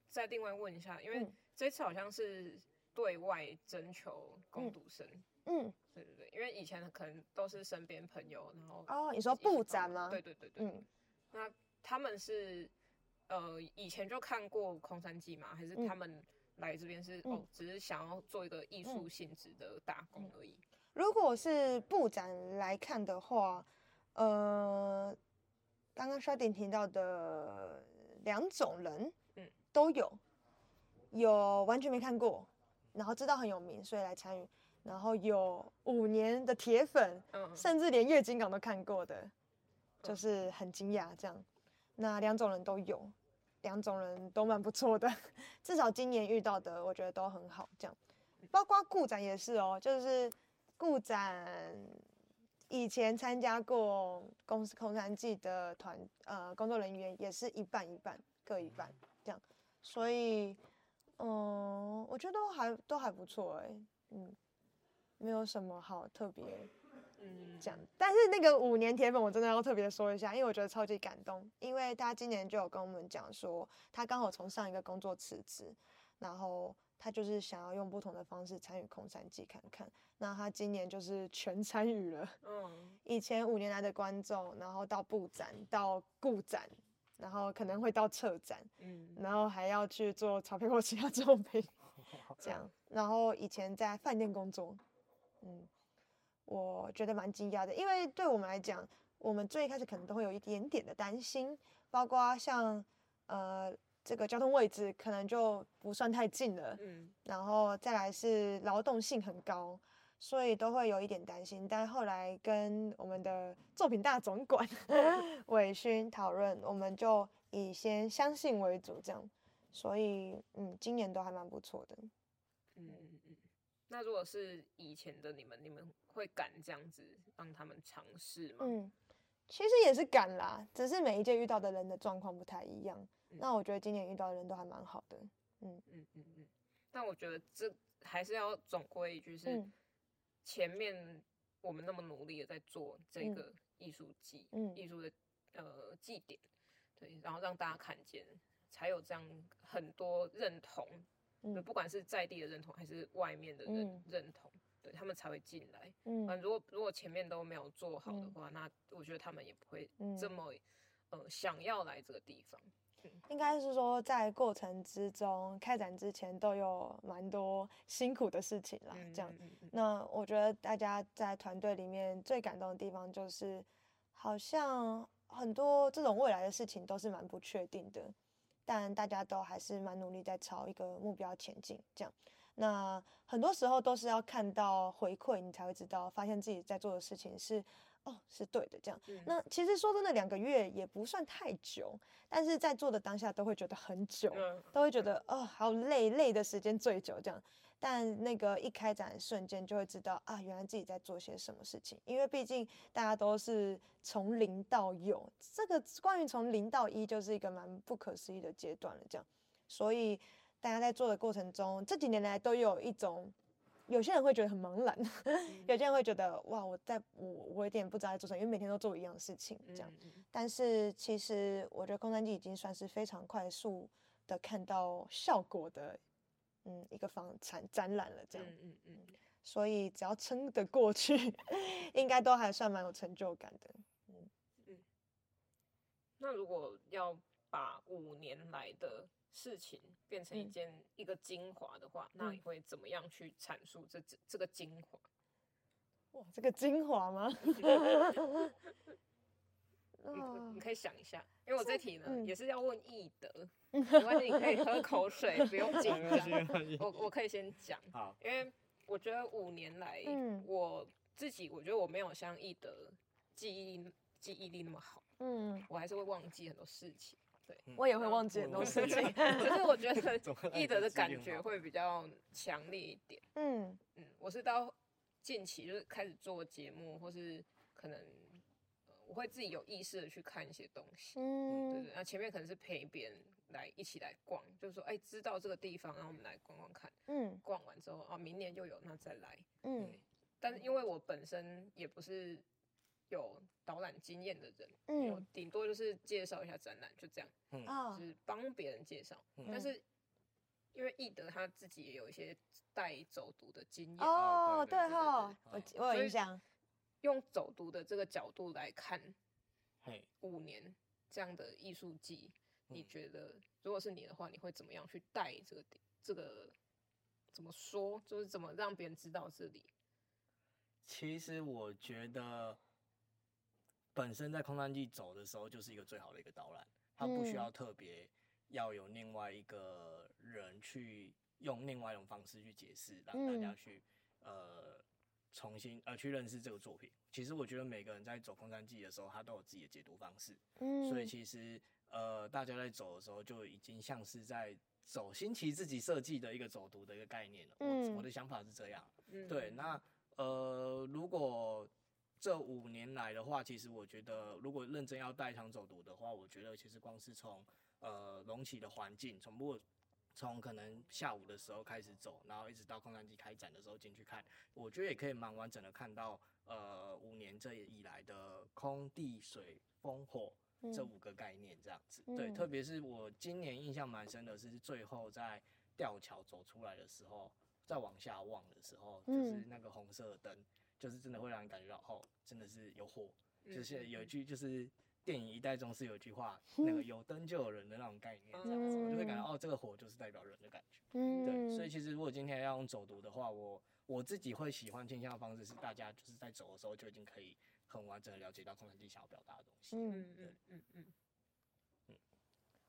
再另外问一下，因为这次好像是对外征求攻读生，嗯，对对对，因为以前可能都是身边朋友，然后哦，你说布展吗？对对对对，嗯，那他们是呃以前就看过空山记吗？还是他们？来这边是、嗯、哦，只是想要做一个艺术性质的打工而已。如果是布展来看的话，呃，刚刚 Sharding 提到的两种人，嗯，都有，有完全没看过，然后知道很有名，所以来参与，然后有五年的铁粉，嗯，甚至连月经港都看过的，就是很惊讶这样。那两种人都有。两种人都蛮不错的，至少今年遇到的，我觉得都很好。这样，包括顾展也是哦，就是顾展以前参加过公司空山记的团，呃，工作人员也是一半一半，各一半这样。所以，嗯，我觉得都还都还不错哎，嗯，没有什么好特别嗯，这样。但是那个五年铁粉，我真的要特别说一下，因为我觉得超级感动，因为他今年就有跟我们讲说，他刚好从上一个工作辞职，然后他就是想要用不同的方式参与空山祭看看。那他今年就是全参与了，嗯，以前五年来的观众，然后到布展，到顾展，然后可能会到策展，嗯，然后还要去做草坪或其他作品，这样。然后以前在饭店工作，嗯，我觉得蛮惊讶的，因为对我们来讲，我们最一开始可能都会有一点点的担心，包括像呃这个交通位置可能就不算太近了，嗯，然后再来是劳动性很高，所以都会有一点担心。但后来跟我们的作品大总管 伟勋讨论，我们就以先相信为主，这样，所以嗯，今年都还蛮不错的。嗯那如果是以前的你们，你们会敢这样子让他们尝试吗？嗯，其实也是敢啦，只是每一届遇到的人的状况不太一样。嗯、那我觉得今年遇到的人都还蛮好的。嗯嗯嗯嗯，但我觉得这还是要总归一句是，前面我们那么努力的在做这个艺术祭，嗯，艺术的呃祭典，对，然后让大家看见，才有这样很多认同。嗯，不管是在地的认同还是外面的人认同，嗯、对他们才会进来。嗯，如果如果前面都没有做好的话，嗯、那我觉得他们也不会这么、嗯、呃想要来这个地方。嗯、应该是说在过程之中，开展之前都有蛮多辛苦的事情啦。嗯、这样，那我觉得大家在团队里面最感动的地方，就是好像很多这种未来的事情都是蛮不确定的。但大家都还是蛮努力，在朝一个目标前进。这样，那很多时候都是要看到回馈，你才会知道，发现自己在做的事情是哦，是对的。这样，嗯、那其实说真的，两个月也不算太久，但是在做的当下都会觉得很久，嗯、都会觉得哦，好累，累的时间最久。这样。但那个一开展瞬间就会知道啊，原来自己在做些什么事情。因为毕竟大家都是从零到有，这个关于从零到一就是一个蛮不可思议的阶段了。这样，所以大家在做的过程中，这几年来都有一种，有些人会觉得很茫然，嗯、有些人会觉得哇，我在我我有点不知道在做什么，因为每天都做一样的事情这样。但是其实我觉得空山记已经算是非常快速的看到效果的。嗯，一个房产展览了这样，嗯嗯嗯，所以只要撑得过去，应该都还算蛮有成就感的。嗯嗯，那如果要把五年来的事情变成一件、嗯、一个精华的话，那你会怎么样去阐述这这这个精华？哇，这个精华吗？你你可以想一下，因为我这题呢、嗯、也是要问易德，没关系，你可以喝口水，不用紧张。我我可以先讲，好，因为我觉得五年来，嗯、我自己我觉得我没有像易德记忆记忆力那么好，嗯，我还是会忘记很多事情，对，我也会忘记很多事情，可是我觉得 易德的感觉会比较强烈一点，嗯嗯，我是到近期就是开始做节目，或是可能。我会自己有意识的去看一些东西，嗯，对对，那前面可能是陪别人来一起来逛，就是说，哎，知道这个地方，然后我们来逛逛看，嗯，逛完之后啊，明年就有，那再来，嗯，但是因为我本身也不是有导览经验的人，嗯，我顶多就是介绍一下展览，就这样，嗯，就是帮别人介绍，嗯，但是因为易德他自己也有一些带走读的经验，哦，对哈，我我有印象。用走读的这个角度来看，五年这样的艺术季，你觉得如果是你的话，你会怎么样去带这个这个？怎么说？就是怎么让别人知道这里？其实我觉得，本身在空山季走的时候，就是一个最好的一个导览，它不需要特别要有另外一个人去用另外一种方式去解释，让大家去呃。重新呃去认识这个作品，其实我觉得每个人在走空山记的时候，他都有自己的解读方式。嗯，所以其实呃大家在走的时候，就已经像是在走新奇自己设计的一个走读的一个概念了。嗯，我我的想法是这样。嗯，对。那呃如果这五年来的话，其实我觉得如果认真要带一场走读的话，我觉得其实光是从呃隆起的环境，从不从可能下午的时候开始走，然后一直到空山机开展的时候进去看，我觉得也可以蛮完整的看到，呃，五年这以来的空地水风火这五个概念这样子。嗯、对，特别是我今年印象蛮深的是最后在吊桥走出来的时候，再往下望的时候，就是那个红色的灯，就是真的会让你感觉到，哦，真的是有火，就是有一句就是。电影一代宗师有一句话，那个有灯就有人的那种概念，这样子，我就会感觉哦，这个火就是代表人的感觉。嗯，对，所以其实如果今天要用走读的话，我我自己会喜欢倾向的方式是，大家就是在走的时候就已经可以很完整的了解到空山祭想要表达的东西。嗯嗯嗯嗯嗯。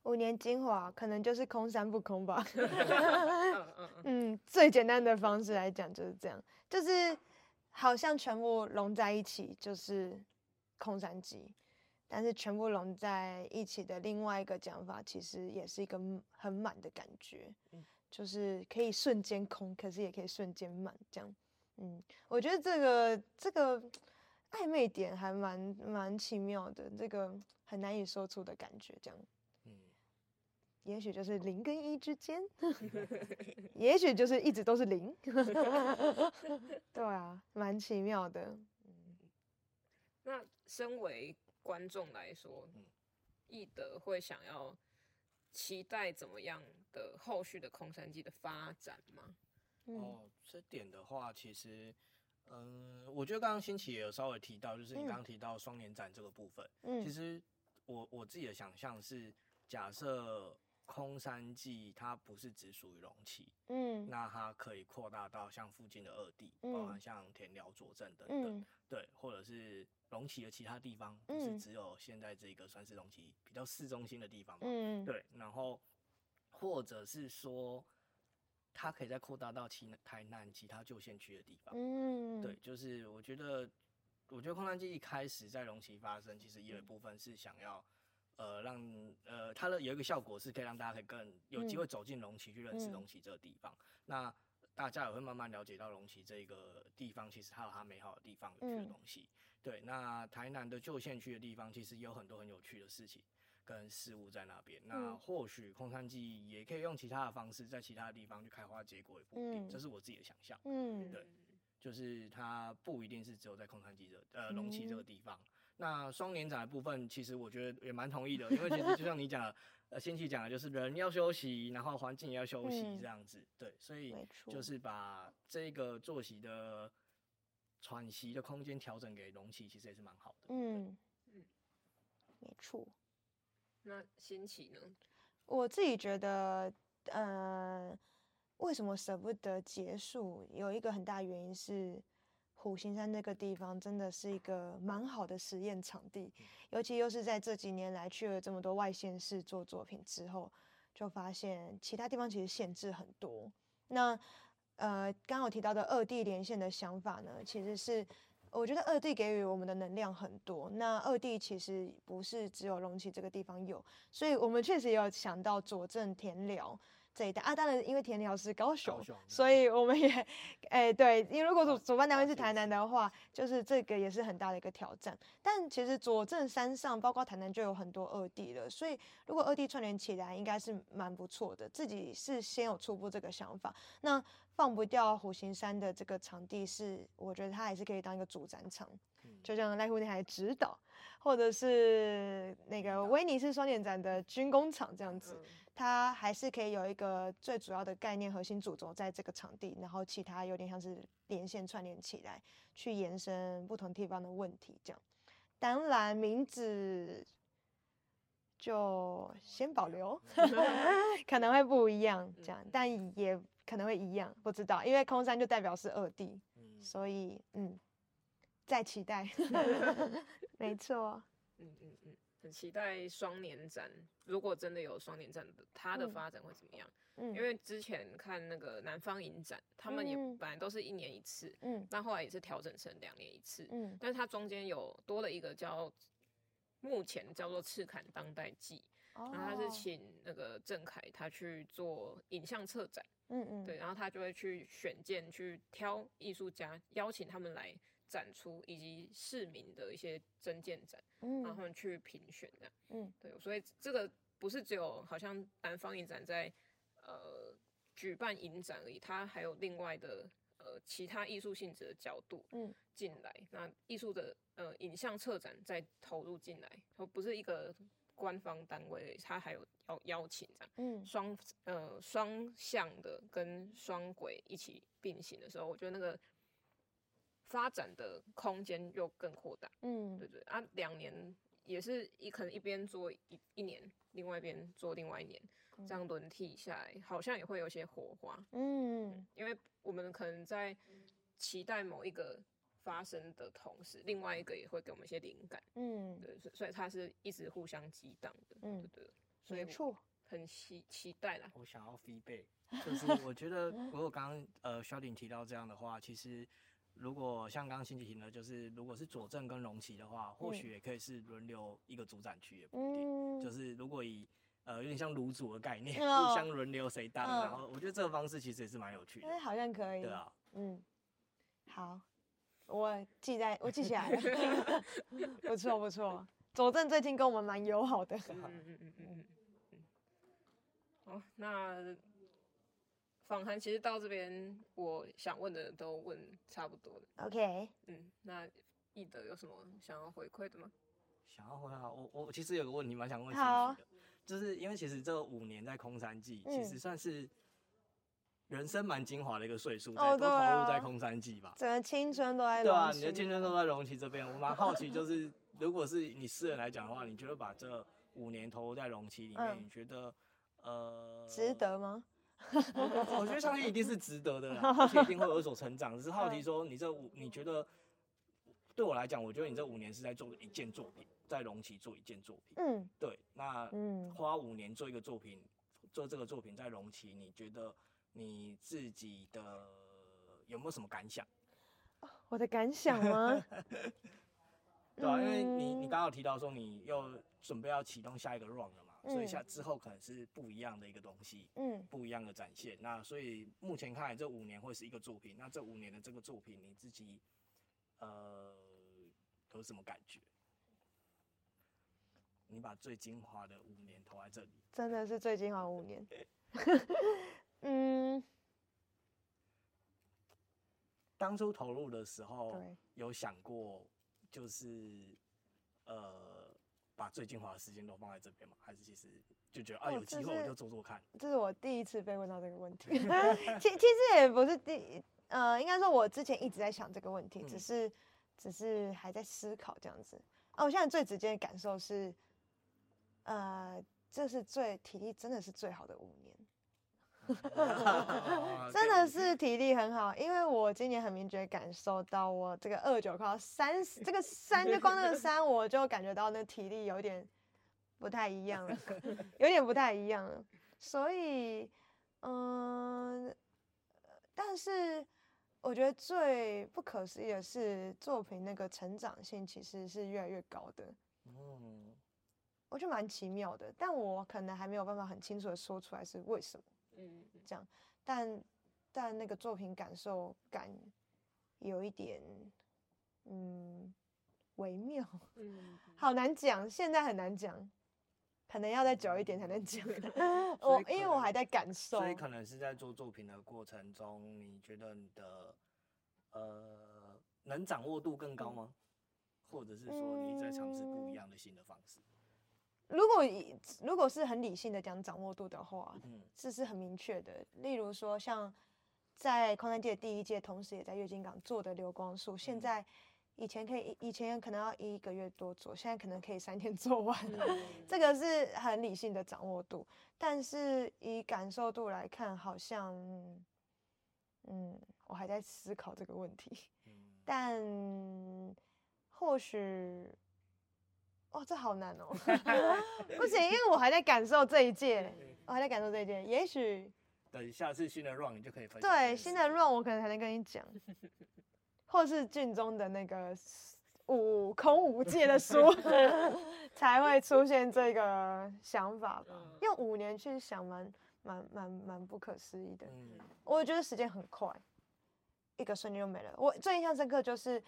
五年精华可能就是空山不空吧。嗯，最简单的方式来讲就是这样，就是好像全部融在一起就是空山祭。但是全部融在一起的另外一个讲法，其实也是一个很满的感觉，嗯，就是可以瞬间空，可是也可以瞬间满，这样，嗯，我觉得这个这个暧昧点还蛮蛮奇妙的，这个很难以说出的感觉，这样，嗯，也许就是零跟一之间，也许就是一直都是零，对啊，蛮奇妙的，嗯，那身为观众来说，易德会想要期待怎么样的后续的空山祭的发展吗？哦，这点的话，其实，嗯，我觉得刚刚新奇也有稍微提到，就是你刚刚提到双年展这个部分，嗯，其实我我自己的想象是，假设空山祭它不是只属于龙崎，嗯，那它可以扩大到像附近的二地，包含像田寮、左镇等等，对，或者是。龙崎的其他地方不是只有现在这个算是龙崎比较市中心的地方嘛？嗯，对，然后或者是说，它可以再扩大到其台南其他旧县区的地方。嗯，对，就是我觉得，我觉得空山祭一开始在龙崎发生，其实有一部分是想要，呃，让呃它的有一个效果是可以让大家可以更有机会走进龙崎去认识龙崎这个地方。那大家也会慢慢了解到龙崎这个地方，其实它有它美好的地方，有趣的东西。对，那台南的旧县区的地方，其实也有很多很有趣的事情跟事物在那边。那或许空山祭也可以用其他的方式，在其他的地方去开花结果，也不一定。这是我自己的想象。嗯，对，就是它不一定是只有在空山祭的呃龙崎这个地方。那双年展的部分，其实我觉得也蛮同意的，因为其实就像你讲，呃，先期讲的就是人要休息，然后环境也要休息这样子。对，所以就是把这个作息的。喘息的空间调整给容器，其实也是蛮好的。嗯嗯，没错。那新奇呢？我自己觉得，呃，为什么舍不得结束？有一个很大原因是，虎形山那个地方真的是一个蛮好的实验场地，嗯、尤其又是在这几年来去了这么多外县市做作品之后，就发现其他地方其实限制很多。那呃，刚刚提到的二地连线的想法呢，其实是我觉得二地给予我们的能量很多。那二地其实不是只有隆起这个地方有，所以我们确实也有想到佐证田寮。这一带啊，当然因为田寮是高雄，高雄所以我们也，哎、欸，对，因为如果主主办单位是台南的话，就是这个也是很大的一个挑战。但其实左镇山上，包括台南就有很多二地了，所以如果二地串联起来，应该是蛮不错的。自己是先有初步这个想法，那放不掉虎形山的这个场地是，我觉得它还是可以当一个主展场，就像赖户内海指导，或者是那个威尼斯双年展的军工厂这样子。它还是可以有一个最主要的概念核心主轴在这个场地，然后其他有点像是连线串联起来，去延伸不同地方的问题这样。当然名字就先保留，可能会不一样这样，但也可能会一样，不知道，因为空山就代表是二地，所以嗯，再期待，没错。嗯嗯嗯。很期待双年展，如果真的有双年展的，它的发展会怎么样？嗯，因为之前看那个南方影展，他们也本来都是一年一次，嗯，但后来也是调整成两年一次，嗯，但是它中间有多了一个叫目前叫做赤坎当代记，然后他是请那个郑凯他去做影像策展，嗯嗯，对，然后他就会去选件去挑艺术家，邀请他们来。展出以及市民的一些征件展，嗯，然后去评选这样，嗯，对，所以这个不是只有好像南方影展在呃举办影展而已，它还有另外的呃其他艺术性质的角度嗯进来，嗯、那艺术的呃影像策展再投入进来，它不是一个官方单位，它还有邀邀请这样，嗯双呃双向的跟双轨一起并行的时候，我觉得那个。发展的空间又更扩大，嗯，对对啊，两年也是一可能一边做一一年，另外一边做另外一年，嗯、这样轮替下来，好像也会有些火花，嗯，嗯，因为我们可能在期待某一个发生的同时，另外一个也会给我们一些灵感，嗯，对，所以它是一直互相激荡的，嗯，对，对，所以错，很期期待啦。我想要 feedback，就是我觉得 如果刚刚呃萧鼎提到这样的话，其实。如果像刚刚辛綺婷的，就是如果是左镇跟龙旗的话，或许也可以是轮流一个主展区，也不一定。嗯、就是如果以呃有点像炉主的概念，嗯、互相轮流谁当，嗯、然后我觉得这个方式其实也是蛮有趣的。哎、欸，好像可以。对啊。嗯。好，我记在，我记起来了。不 错 不错，左镇最近跟我们蛮友好的。嗯嗯嗯嗯嗯。好，那。访谈其实到这边，我想问的都问差不多了。OK，嗯，那易德有什么想要回馈的吗？想要回答我，我其实有个问题蛮想问的，就是因为其实这五年在空山祭，其实算是人生蛮精华的一个岁数，都投入在空山祭吧，整个青春都在。对啊，你的青春都在龙崎这边，我蛮好奇，就是如果是你私人来讲的话，你觉得把这五年投入在龙崎里面，你觉得呃值得吗？我我觉得相信一定是值得的啦，而且一定会有所成长。只是好奇说，你这五，你觉得对我来讲，我觉得你这五年是在做一件作品，在龙崎做一件作品。嗯，对。那嗯，花五年做一个作品，做这个作品在龙崎，你觉得你自己的有没有什么感想？我的感想吗？对啊，因为你你刚刚有提到说你又准备要启动下一个 run。所以下之后可能是不一样的一个东西，嗯，不一样的展现。那所以目前看来，这五年会是一个作品。那这五年的这个作品，你自己呃有什么感觉？你把最精华的五年投在这里，真的是最精华五年。嗯，当初投入的时候，有想过就是呃。把最精华的时间都放在这边吗？还是其实就觉得啊，有机会我就做做看。这是我第一次被问到这个问题，其其实也不是第，呃，应该说我之前一直在想这个问题，只是只是还在思考这样子。啊，我现在最直接的感受是，呃，这是最体力真的是最好的五年。真的是体力很好，因为我今年很明确感受到，我这个二九快要三十，这个三就光那个三，我就感觉到那体力有点不太一样了，有点不太一样了。所以，嗯、呃，但是我觉得最不可思议的是，作品那个成长性其实是越来越高的。嗯，我觉得蛮奇妙的，但我可能还没有办法很清楚的说出来是为什么。嗯，这样，但但那个作品感受感有一点，嗯，微妙，嗯，好难讲，现在很难讲，可能要再久一点才能讲。我因为我还在感受，所以。可能是在做作品的过程中，你觉得你的呃能掌握度更高吗？嗯、或者是说你在尝试不一样的新的方式？如果以如果是很理性的讲掌握度的话，嗯，这是很明确的。例如说，像在空山界第一届，同时也在月经港做的流光术，现在以前可以以前可能要一个月多做，现在可能可以三天做完，嗯、这个是很理性的掌握度。但是以感受度来看，好像，嗯，我还在思考这个问题，但或许。哦，这好难哦！不行，因为我还在感受这一届，我还在感受这一届。也许等下次新的 run 你就可以分享。对，新的 run 我可能才能跟你讲，或是剧中的那个五空无界的书 才会出现这个想法吧。用五年去想蛮，蛮蛮蛮蛮不可思议的。我觉得时间很快，一个瞬间就没了。我最印象深刻就是，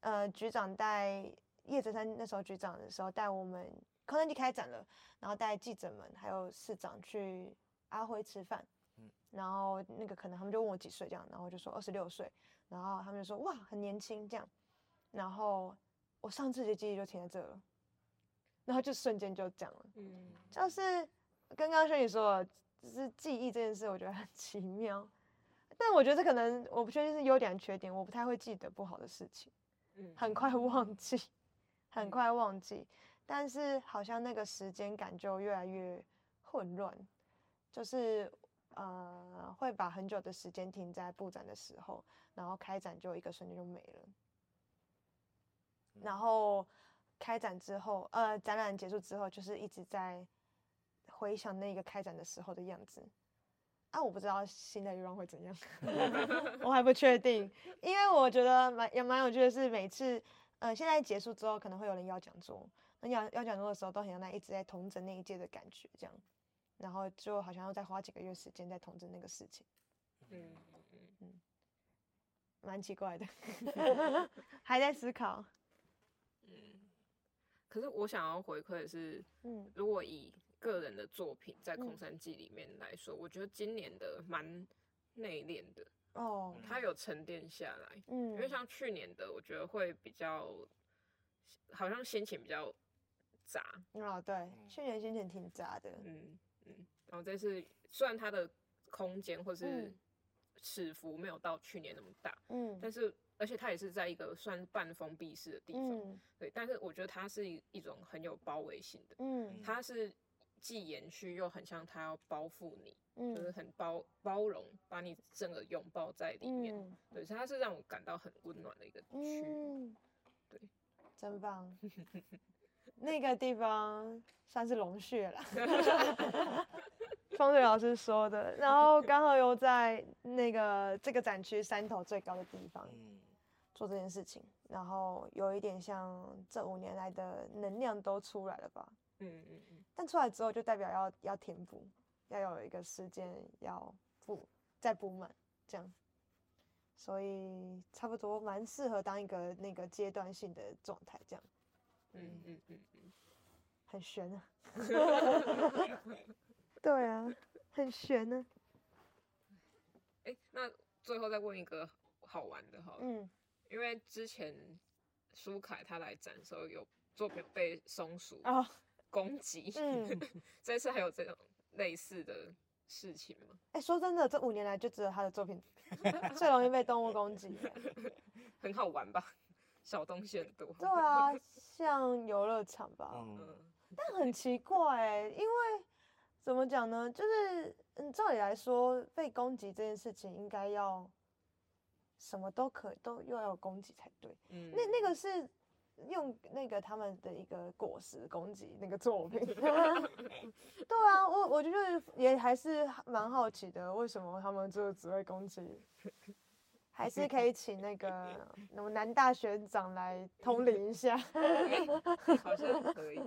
呃，局长带。叶泽山那时候局长的时候，带我们空山祭开展了，然后带记者们还有市长去阿辉吃饭，嗯。然后那个可能他们就问我几岁这样，然后我就说二十六岁，然后他们就说哇很年轻这样，然后我上次的记忆就停在这了，然后就瞬间就这样了，嗯，就是跟刚刚轩宇说的，只是记忆这件事，我觉得很奇妙，但我觉得这可能我不确定是优点缺点，我不太会记得不好的事情，嗯，很快忘记，很快忘记，但是好像那个时间感就越来越混乱，就是。呃，会把很久的时间停在布展的时候，然后开展就一个瞬间就没了。然后开展之后，呃，展览结束之后，就是一直在回想那个开展的时候的样子。啊，我不知道新的欲望会怎样，我还不确定。因为我觉得蛮也蛮有趣的是，每次呃现在结束之后，可能会有人要讲座，那要要讲座的时候，都很像那一直在同整那一届的感觉，这样。然后就好像要再花几个月时间在同整那个事情，嗯嗯嗯，蛮奇怪的，还在思考。嗯，可是我想要回馈的是，嗯，如果以个人的作品在空山记里面来说，嗯、我觉得今年的蛮内敛的哦，它有沉淀下来，嗯，因为像去年的，我觉得会比较，好像心情比较杂。哦，对，去年心情挺杂的，嗯。嗯，然后这次虽然它的空间或是尺幅没有到去年那么大，嗯，但是而且它也是在一个算半封闭式的地方，嗯，对，但是我觉得它是一一种很有包围性的，嗯，它是既延续又很像他要包覆你，嗯，就是很包包容，把你整个拥抱在里面，嗯，对，所以它是让我感到很温暖的一个区，嗯，对，真棒。那个地方算是龙穴了，风水老师说的。然后刚好又在那个这个展区山头最高的地方做这件事情，然后有一点像这五年来的能量都出来了吧？嗯嗯嗯。但出来之后就代表要要填补，要有一个时间要补再补满这样，所以差不多蛮适合当一个那个阶段性的状态这样。嗯嗯嗯嗯，很悬啊，对啊，很悬呢、啊。哎、欸，那最后再问一个好玩的哈，嗯，因为之前舒凯他来展的时候有作品被松鼠攻击，哦嗯、这次还有这种类似的事情吗？哎、欸，说真的，这五年来就只有他的作品 最容易被动物攻击，很好玩吧？小东西很多。对啊，像游乐场吧。嗯。但很奇怪因为怎么讲呢？就是嗯，照理来说，被攻击这件事情应该要什么都可以，都又要有攻击才对。嗯。那那个是用那个他们的一个果实攻击那个作品。对啊，我我觉得也还是蛮好奇的，为什么他们就只会攻击？还是可以请那个 我们男大学长来通灵一下，好像可以。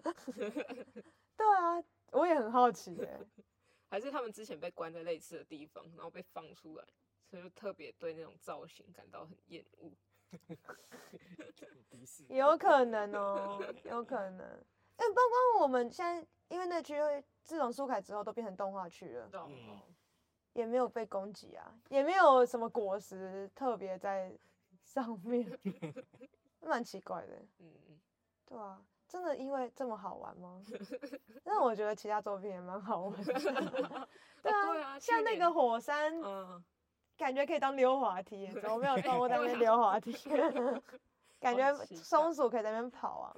对啊，我也很好奇耶。还是他们之前被关在类似的地方，然后被放出来，所以就特别对那种造型感到很厌恶。有可能哦，有可能。哎，包括我们现在，因为那区自从苏凯之后都变成动画区了。嗯也没有被攻击啊，也没有什么果实特别在上面，蛮奇怪的。嗯嗯，对啊，真的因为这么好玩吗？但我觉得其他作品也蛮好玩的。对啊，像那个火山，感觉可以当溜滑梯，怎么没有动物在那边溜滑梯？感觉松鼠可以在那边跑 啊。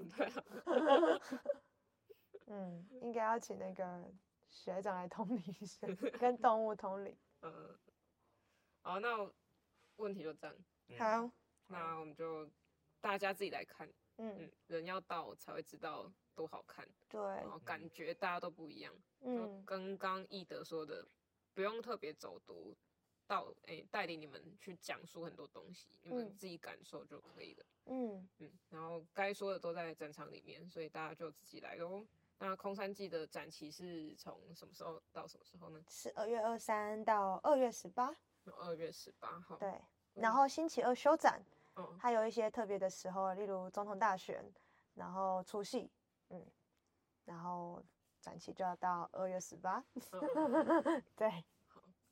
嗯，应该要请那个。学长来通灵一下，跟动物通灵。嗯，好，那问题就这样。好，那我们就大家自己来看。嗯，嗯，人要到才会知道多好看。对，然后感觉大家都不一样。嗯，就跟刚易德说的，不用特别走读，到诶带领你们去讲述很多东西，你们自己感受就可以了。嗯嗯，然后该说的都在展场里面，所以大家就自己来喽。那空山记的展期是从什么时候到什么时候呢？是二月二三到二月十八。二月十八号。对，然后星期二休展。嗯。还有一些特别的时候，例如总统大选，然后除夕，嗯，然后展期就要到二月十八。对。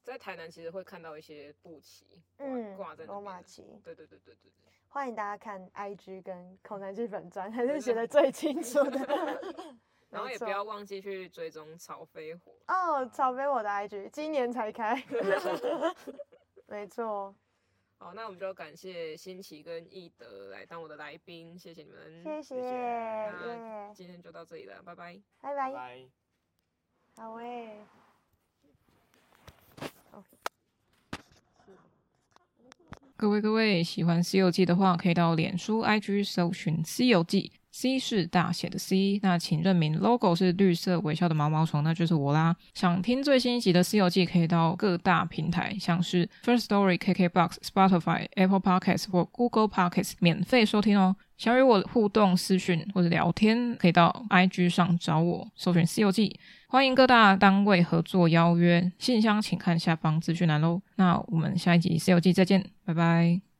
好，在台南其实会看到一些布旗，嗯，挂在罗马旗。对对对对对，欢迎大家看 IG 跟口南剧本专，还是写的最清楚的。然后也不要忘记去追踪草飞火哦，草飞火的 IG 今年才开，没错。好，那我们就感谢新奇跟易德来当我的来宾，谢谢你们，谢谢。那今天就到这里了，拜拜，拜拜，好诶。各位各位，喜欢《西游记》的话，可以到脸书、IG 搜寻《西游记》，C 是大写的 C。那请认明 logo 是绿色微笑的毛毛虫，那就是我啦。想听最新一集的《西游记》，可以到各大平台，像是 First Story、KKBox、Spotify、Apple Podcasts 或 Google Podcasts 免费收听哦。想与我互动、私讯或者聊天，可以到 IG 上找我，搜寻《西游记》。欢迎各大单位合作邀约，信箱请看下方资讯栏喽。那我们下一集《西游记》再见，拜拜。